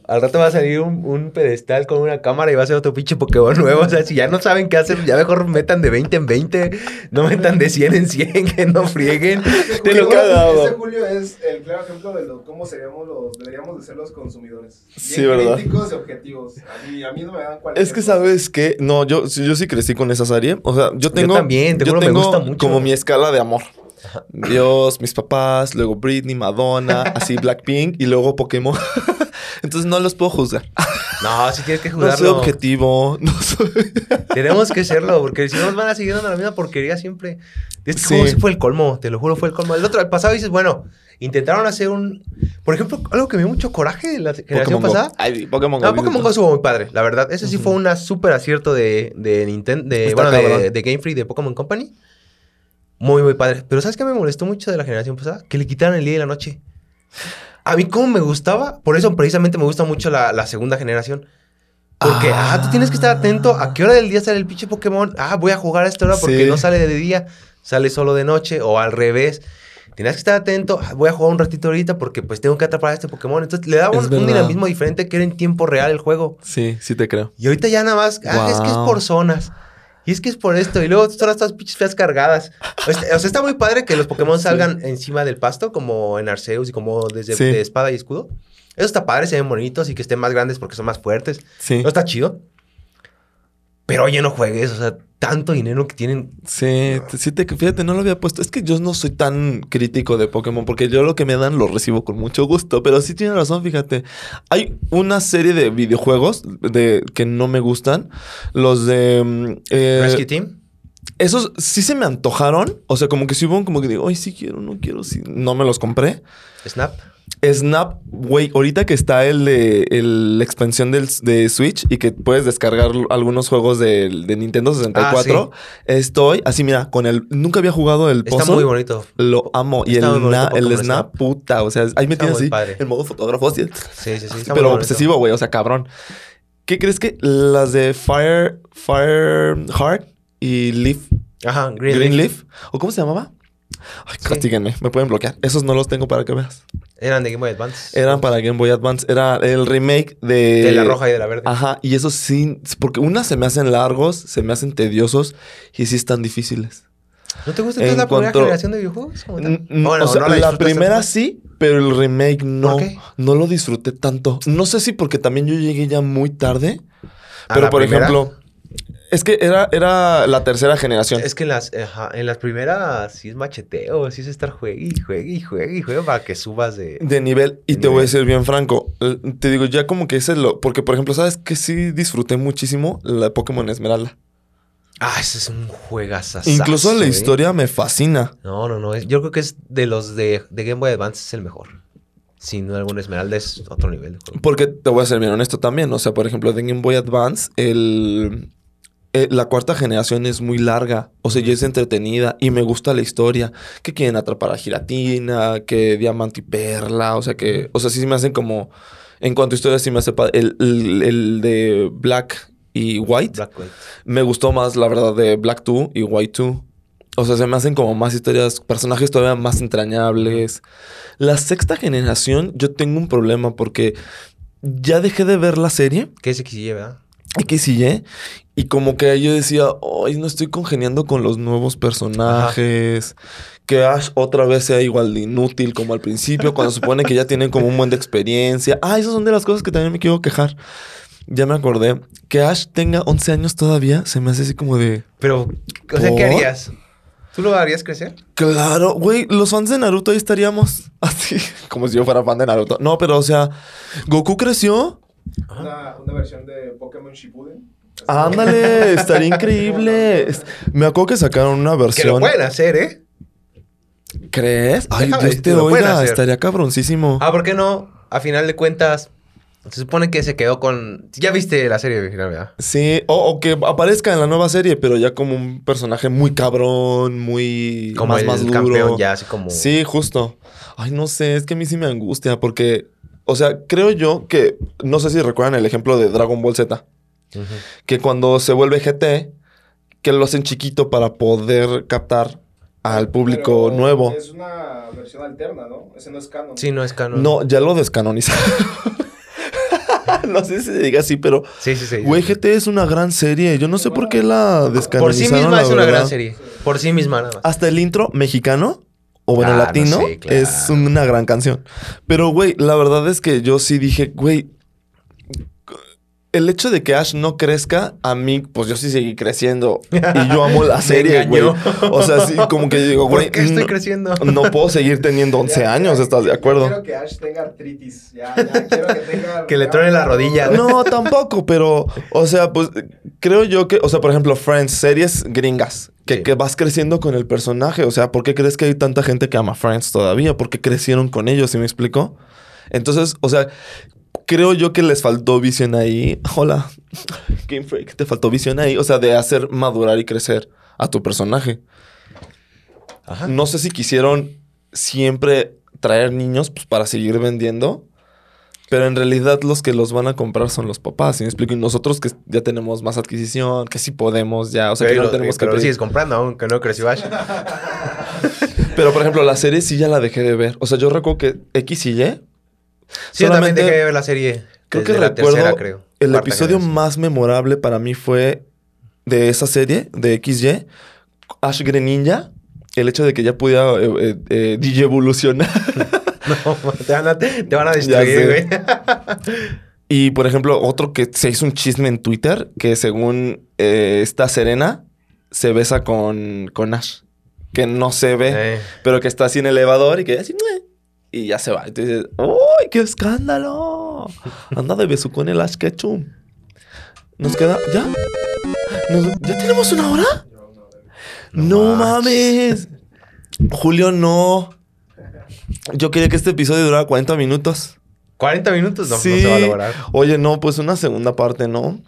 Al rato va a salir un, un pedestal con una cámara y va a ser otro pinche Pokémon nuevo. O sea, si ya no saben qué hacer, ya mejor metan de 20 en 20, no metan de 100 en 100, [LAUGHS] que no frieguen. Te lo. Este Julio es el claro ejemplo de lo, cómo seríamos los, deberíamos de ser los consumidores. Bien Sí, ¿verdad? críticos y objetivos. A mí, a mí no me dan cuál Es que sabes que no, yo, yo sí crecí con esa serie. O sea, yo tengo. también, te yo juro, me tengo gusta mucho. Como mi escala de amor. Dios, mis papás, luego Britney, Madonna, así Blackpink y luego Pokémon. [LAUGHS] Entonces no los puedo juzgar. No, si tienes que [LAUGHS] No soy objetivo, no soy. [LAUGHS] Tenemos que serlo, porque si no nos van a seguir dando la misma porquería siempre. Este Sí. sí fue el colmo, te lo juro, fue el colmo. El otro, el pasado dices, bueno, intentaron hacer un. Por ejemplo, algo que me dio mucho coraje de la generación Pokémon Go. pasada. Ay, Pokémon No, Go. Pokémon Go estuvo muy padre, la verdad. Ese sí fue un súper acierto de, de Nintendo, de, bueno, de, cabrón. de Game Freak, de Pokémon Company. Muy, muy padre. Pero ¿sabes qué me molestó mucho de la generación pasada? Que le quitaran el día y la noche. A mí como me gustaba, por eso precisamente me gusta mucho la, la segunda generación. Porque, ah. tú tienes que estar atento a qué hora del día sale el pinche Pokémon. Ah, voy a jugar a esta hora porque Sí. no sale de día, sale solo de noche o al revés. Tenías que estar atento, ah, voy a jugar un ratito ahorita porque pues tengo que atrapar a este Pokémon. Entonces le daba un, un dinamismo diferente que era en tiempo real el juego. Sí, sí te creo. Y ahorita ya nada más, ah, es que es Wow. por zonas. Y es que es por esto. Y luego son estas pinches feas cargadas. O sea, o sea, está muy padre que los Pokémon salgan encima del pasto, como en Arceus y como desde Sí. de espada y escudo. Eso está padre, se ven bonitos y que estén más grandes porque son más fuertes. Sí. Eso está chido. Pero oye, no juegues. O sea, tanto dinero que tienen. Sí, sí te, fíjate, no lo había puesto. Es que yo no soy tan crítico de Pokémon porque yo lo que me dan lo recibo con mucho gusto. Pero sí tiene razón, fíjate. Hay una serie de videojuegos de, que no me gustan. Los de... mm, eh, Rescue Team. esos sí se me antojaron. O sea, como que si hubo un como que digo, ay, sí quiero, no quiero, sí. No me los compré. Snap. Snap, güey, ahorita que está el de el- la expansión del, de Switch y que puedes descargar algunos juegos de, de Nintendo 64, estoy así, mira, con el. Nunca había jugado el Está puzzle. muy bonito. Lo amo. Y Está el, na- Snap, Snap. puta. O sea, ahí me Está tiene muy así padre. el modo fotógrafo así. Sí, sí, sí. está Pero obsesivo, güey. O sea, cabrón. ¿Qué crees que las de Fire, Fire Heart y Leaf Ajá, Green. Leaf. ¿O cómo se llamaba? Ay, Sí. castíguenme, me pueden bloquear. Esos no los tengo para que veas. Eran de Game Boy Advance. Eran para Game Boy Advance. Era el remake de... De la roja y de la verde. Ajá, y eso sí, porque unas se me hacen largos, se me hacen tediosos y sí están difíciles. ¿No te gusta En entonces la primera generación de videojuegos? Bueno, o sea, no la, primera sí, pero el remake no. No lo disfruté tanto. No sé si porque también yo llegué ya muy tarde, ¿A pero por primera? ejemplo, es que era, era la tercera generación. Es que en las, ajá, en las primeras sí es macheteo, sí es estar juegue y juegue y juegue y juegue para que subas de... De nivel, y De te voy a decir bien franco, l- te digo ya como que ese es lo, porque por ejemplo, ¿sabes que sí disfruté muchísimo la Pokémon Esmeralda? Ah, ese es un juegazo. Incluso la historia me fascina. No, no, no. Yo creo que es de los de, de Game Boy Advance es el mejor. Sin duda alguna, Esmeralda es otro nivel. Porque te voy a ser bien honesto también. O sea, por ejemplo, de Game Boy Advance, el, eh, la cuarta generación es muy larga. O sea, ya es entretenida y me gusta la historia. Que quieren atrapar a Giratina, que Diamante y Perla. O sea, que, o sea, sí me hacen como. En cuanto a historia, sí me hace. El, el- el de Black y White. Black White. Me gustó más, la verdad, de Black 2 y White 2. O sea, se me hacen como más historias, personajes todavía más entrañables. La sexta generación, yo tengo un problema porque ya dejé de ver la serie, ¿Qué es XY, verdad? X y como que yo decía, ay, no estoy congeniando con los nuevos personajes. Que Ash otra vez sea igual de inútil como al principio, cuando supone que ya tienen como un buen de experiencia. Ah, esas son de las cosas que también me quiero quejar. Ya me acordé. Que Ash tenga 11 años todavía, se me hace así como de... Pero, o sea, ¿qué harías? ¿Tú lo harías crecer? Claro, güey, los fans de Naruto ahí estaríamos [LAUGHS] así, como si yo fuera fan de Naruto. No, pero o sea, Goku creció. Una, una versión de Pokémon Shippuden. Ándale, estaría increíble. Me acuerdo que sacaron una Que lo versión. pueden hacer, ¿eh? ¿Crees? Ay, Déjame, Dios te lo pueden oiga, estaría cabroncísimo. Ah, ¿por qué no? A final de cuentas, se supone que se quedó con... Ya viste la serie original, ¿verdad? Sí, o, o que aparezca en la nueva serie, pero ya como un personaje muy cabrón, muy Como más el maduro. campeón ya, así como... Sí, justo. Ay, no sé, es que a mí sí me angustia porque, o sea, creo yo que, no sé si recuerdan el ejemplo de Dragon Ball Z, Que cuando se vuelve GT, que lo hacen chiquito para poder captar al público Pero nuevo. Es una versión alterna, ¿no? Ese no es canon. Sí, no es canon. No, ya lo descanonizaron. [LAUGHS] no sé si se diga así, pero, Sí, sí, sí. güey, GT es una gran serie. Yo no sé por qué la descanonizaron. Por sí misma es una verdad. gran serie. Por sí misma, nada más. Hasta el intro mexicano, o bueno, Ah, no latino, sé, claro. es una gran canción. Pero, güey, la verdad es que yo sí dije, güey, el hecho de que Ash no crezca, a mí, pues yo sí seguí creciendo. Y yo amo [LAUGHS] la serie, güey. O sea, sí, como que digo, [LAUGHS] güey, ¿Por qué estoy no, creciendo? no puedo seguir teniendo 11 Ya, años, ya, ¿estás de acuerdo? Quiero que Ash tenga artritis. Ya, ya quiero que tenga. [LAUGHS] Que le truene la rodilla. No, tampoco, pero, o sea, pues creo yo que, o sea, por ejemplo, Friends, series gringas, que, Sí. que vas creciendo con el personaje. O sea, ¿por qué crees que hay tanta gente que ama Friends todavía? Porque crecieron con ellos, ¿sí me explico? Entonces, o sea, creo yo que les faltó visión ahí. [LAUGHS] Hola, Game Freak, te faltó visión ahí. O sea, de hacer madurar y crecer a tu personaje. Ajá. No sé si quisieron siempre traer niños pues, para seguir vendiendo. Pero en realidad los que los van a comprar son los papás, ¿sí me explico? Y nosotros que ya tenemos más adquisición, que sí podemos ya, o sea, que pero no tenemos que... pero lo pedir. sigues comprando, aunque no creció Ash. [LAUGHS] Pero, por ejemplo, la serie sí ya la dejé de ver. O sea, yo recuerdo que X y Y... Sí, yo también solamente- dejé de ver la serie. Creo que la recuerdo tercera, creo. El episodio generación. más memorable para mí fue de esa serie, de XY, Ash Greninja, el hecho de que ya pudiera eh, eh, eh, DJ evolucionar. [LAUGHS] No, te van a, te [LAUGHS] van a Ya destruir, güey. [LAUGHS] Y por ejemplo, otro que se hizo un chisme en Twitter, que según eh, esta Serena se besa con, con Ash. Que no se ve, pero que está así en el elevador y que así, "Mue", y ya se va. Entonces, ¡uy, qué escándalo! Anda de beso con el Ash Ketchum. Nos queda, ¿ya? Nos- ¿Ya tenemos una hora? No mames. Julio, no. Yo quería que este episodio durara 40 minutos. 40 minutos no, no se va a lograr. Oye, no, pues una segunda parte, ¿no?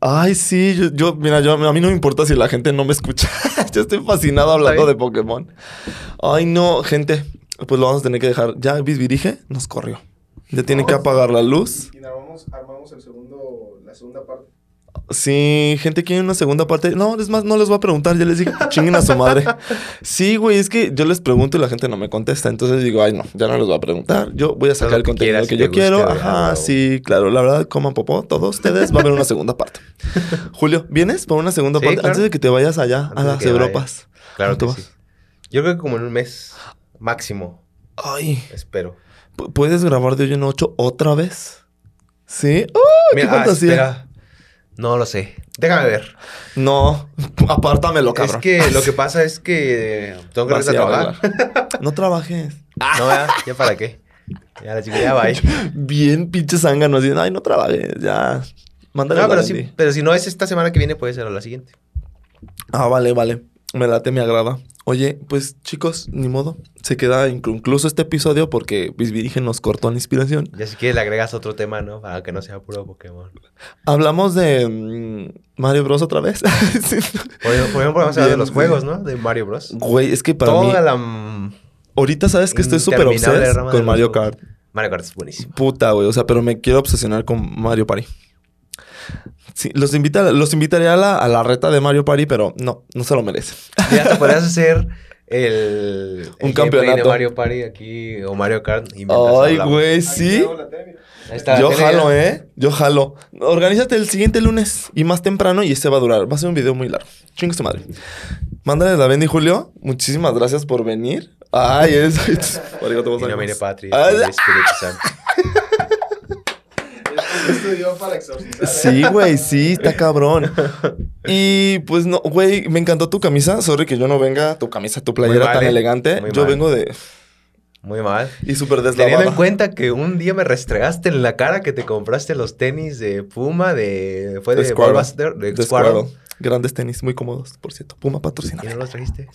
Ay, sí, yo, yo- mira, yo, a mí no me importa si la gente no me escucha. [LAUGHS] yo estoy fascinado hablando de Pokémon. Ay, no, gente, pues lo vamos a tener que dejar. Ya Bisbirige nos corrió. Ya tiene que apagar la luz. Y armamos, armamos el segundo, la segunda parte. Sí, gente quiere una segunda parte. No, es más, no les voy a preguntar. Ya les dije, chinguen a su madre. Sí, güey, es que yo les pregunto y la gente no me contesta. Entonces digo, ay, no, ya no les voy a preguntar. Yo voy a sacar el que contenido quieras que y yo guste, quiero. Ajá, sí, claro. La verdad, coman popó, todos ustedes. Va a haber una segunda parte. [LAUGHS] Julio, ¿vienes para una segunda Sí, parte? claro. Antes de que te vayas allá Antes a las vaya. Europas. Claro ¿Cuánto que vas? sí. Yo creo que como en un mes máximo, Ay, espero. ¿pu- ¿puedes grabar de hoy en ocho otra vez? ¿Sí? ¡Oh, qué Mira, ah, fantasía! espera. No lo sé. Déjame ver. No, [LAUGHS] apártamelo, cabrón. Es que [LAUGHS] lo que pasa es que tengo que regresar a trabajar. [LAUGHS] No trabajes. No, ya, ya para qué. Ya la chica ya va. Bien pinche zángano. Así, ay, no trabajes, ya. Mándale No, pero sí, pero si no es esta semana que viene, puede ser a la siguiente. Ah, vale, vale. Me late, me agrada. Oye, pues chicos, ni modo. Se queda inconcluso este episodio porque Bisbirige nos cortó la inspiración. Ya si quieres le agregas otro tema, ¿no? Para que no sea puro Pokémon. Hablamos de mm, Mario Bros otra vez. [LAUGHS] Sí. Por ejemplo, por ejemplo, vamos a hablar de los juegos, ¿no? De Mario Bros. Güey, es que para Toda mí... la... mm, Ahorita sabes que estoy súper interminable obses rama de con Mario. Kart. Mario Kart es buenísimo. Puta, güey. O sea, pero me quiero obsesionar con Mario Party. Sí, los, invita, los invitaría a la, a la reta de Mario Party, pero no, no se lo merece. Ya te podrías [LAUGHS] hacer el... Un el gameplay campeonato. de Mario Party aquí o Mario Kart. y Ay, güey, sí. Ahí está Yo jalo, ya. ¿eh? Yo jalo. Organízate el siguiente lunes y más temprano y este va a durar. Va a ser un video muy largo. Chingue su madre. Mándale la Bendy Julio. Muchísimas gracias por venir. Ay, es. Arigato [LAUGHS] Y no gozaimasu. mire Patri, el Espíritu Santo. [LAUGHS] [LAUGHS] Estudió para exorcizar. ¿eh? Sí, güey, sí, está [LAUGHS] cabrón. Y pues no, güey, me encantó tu camisa. Sorry que yo no venga, tu camisa, tu playera tan elegante. Yo mal. vengo de. Muy mal. Y súper Teniendo en deslavada. cuenta que un día me restregaste en la cara que te compraste los tenis de Puma, de... Fue de, De de, De. Grandes tenis, muy cómodos, por cierto. Puma ¿Y patrocina. no los trajiste?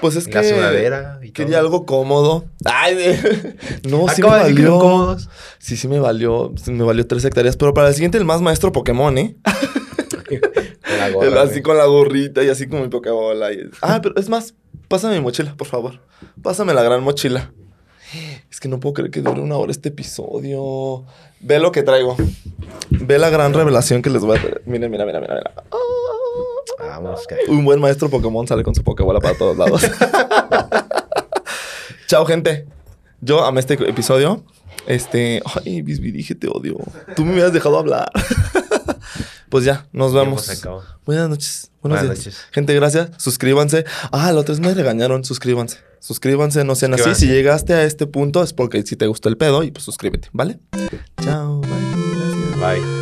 Pues es Y que. la sudadera y Quería todo. algo cómodo. Ay, de- [LAUGHS] no, sí me valió. cómodos. Sí, sí me valió. sí me valió tres hectáreas. Pero para el siguiente, el más maestro Pokémon, ¿eh? [LAUGHS] Con la El gorra, así con la gorrita y así como mi Pokébola. y- Ah, pero es más, pásame mi mochila, por favor. Pásame la gran mochila. Es que no puedo creer que dure una hora este episodio. Ve lo que traigo. Ve la gran revelación que les voy a traer. Mira, mira, mira, mira. mira. Vamos, que... Un buen maestro Pokémon sale con su Pokébola para todos lados. [LAUGHS] Chao, gente. Yo amé este episodio. Este. Ay, Bisbee, dije te odio. Tú me hubieras dejado hablar. [LAUGHS] pues ya, nos vemos. Buenas noches. Buenos Buenas días. noches. Gente, gracias. Suscríbanse. Ah, la otra vez me regañaron. Suscríbanse. Suscríbanse, no sean así. Si llegaste a este punto es porque si te gustó el pedo y pues suscríbete, ¿vale? Chao. Bye. Gracias. Bye.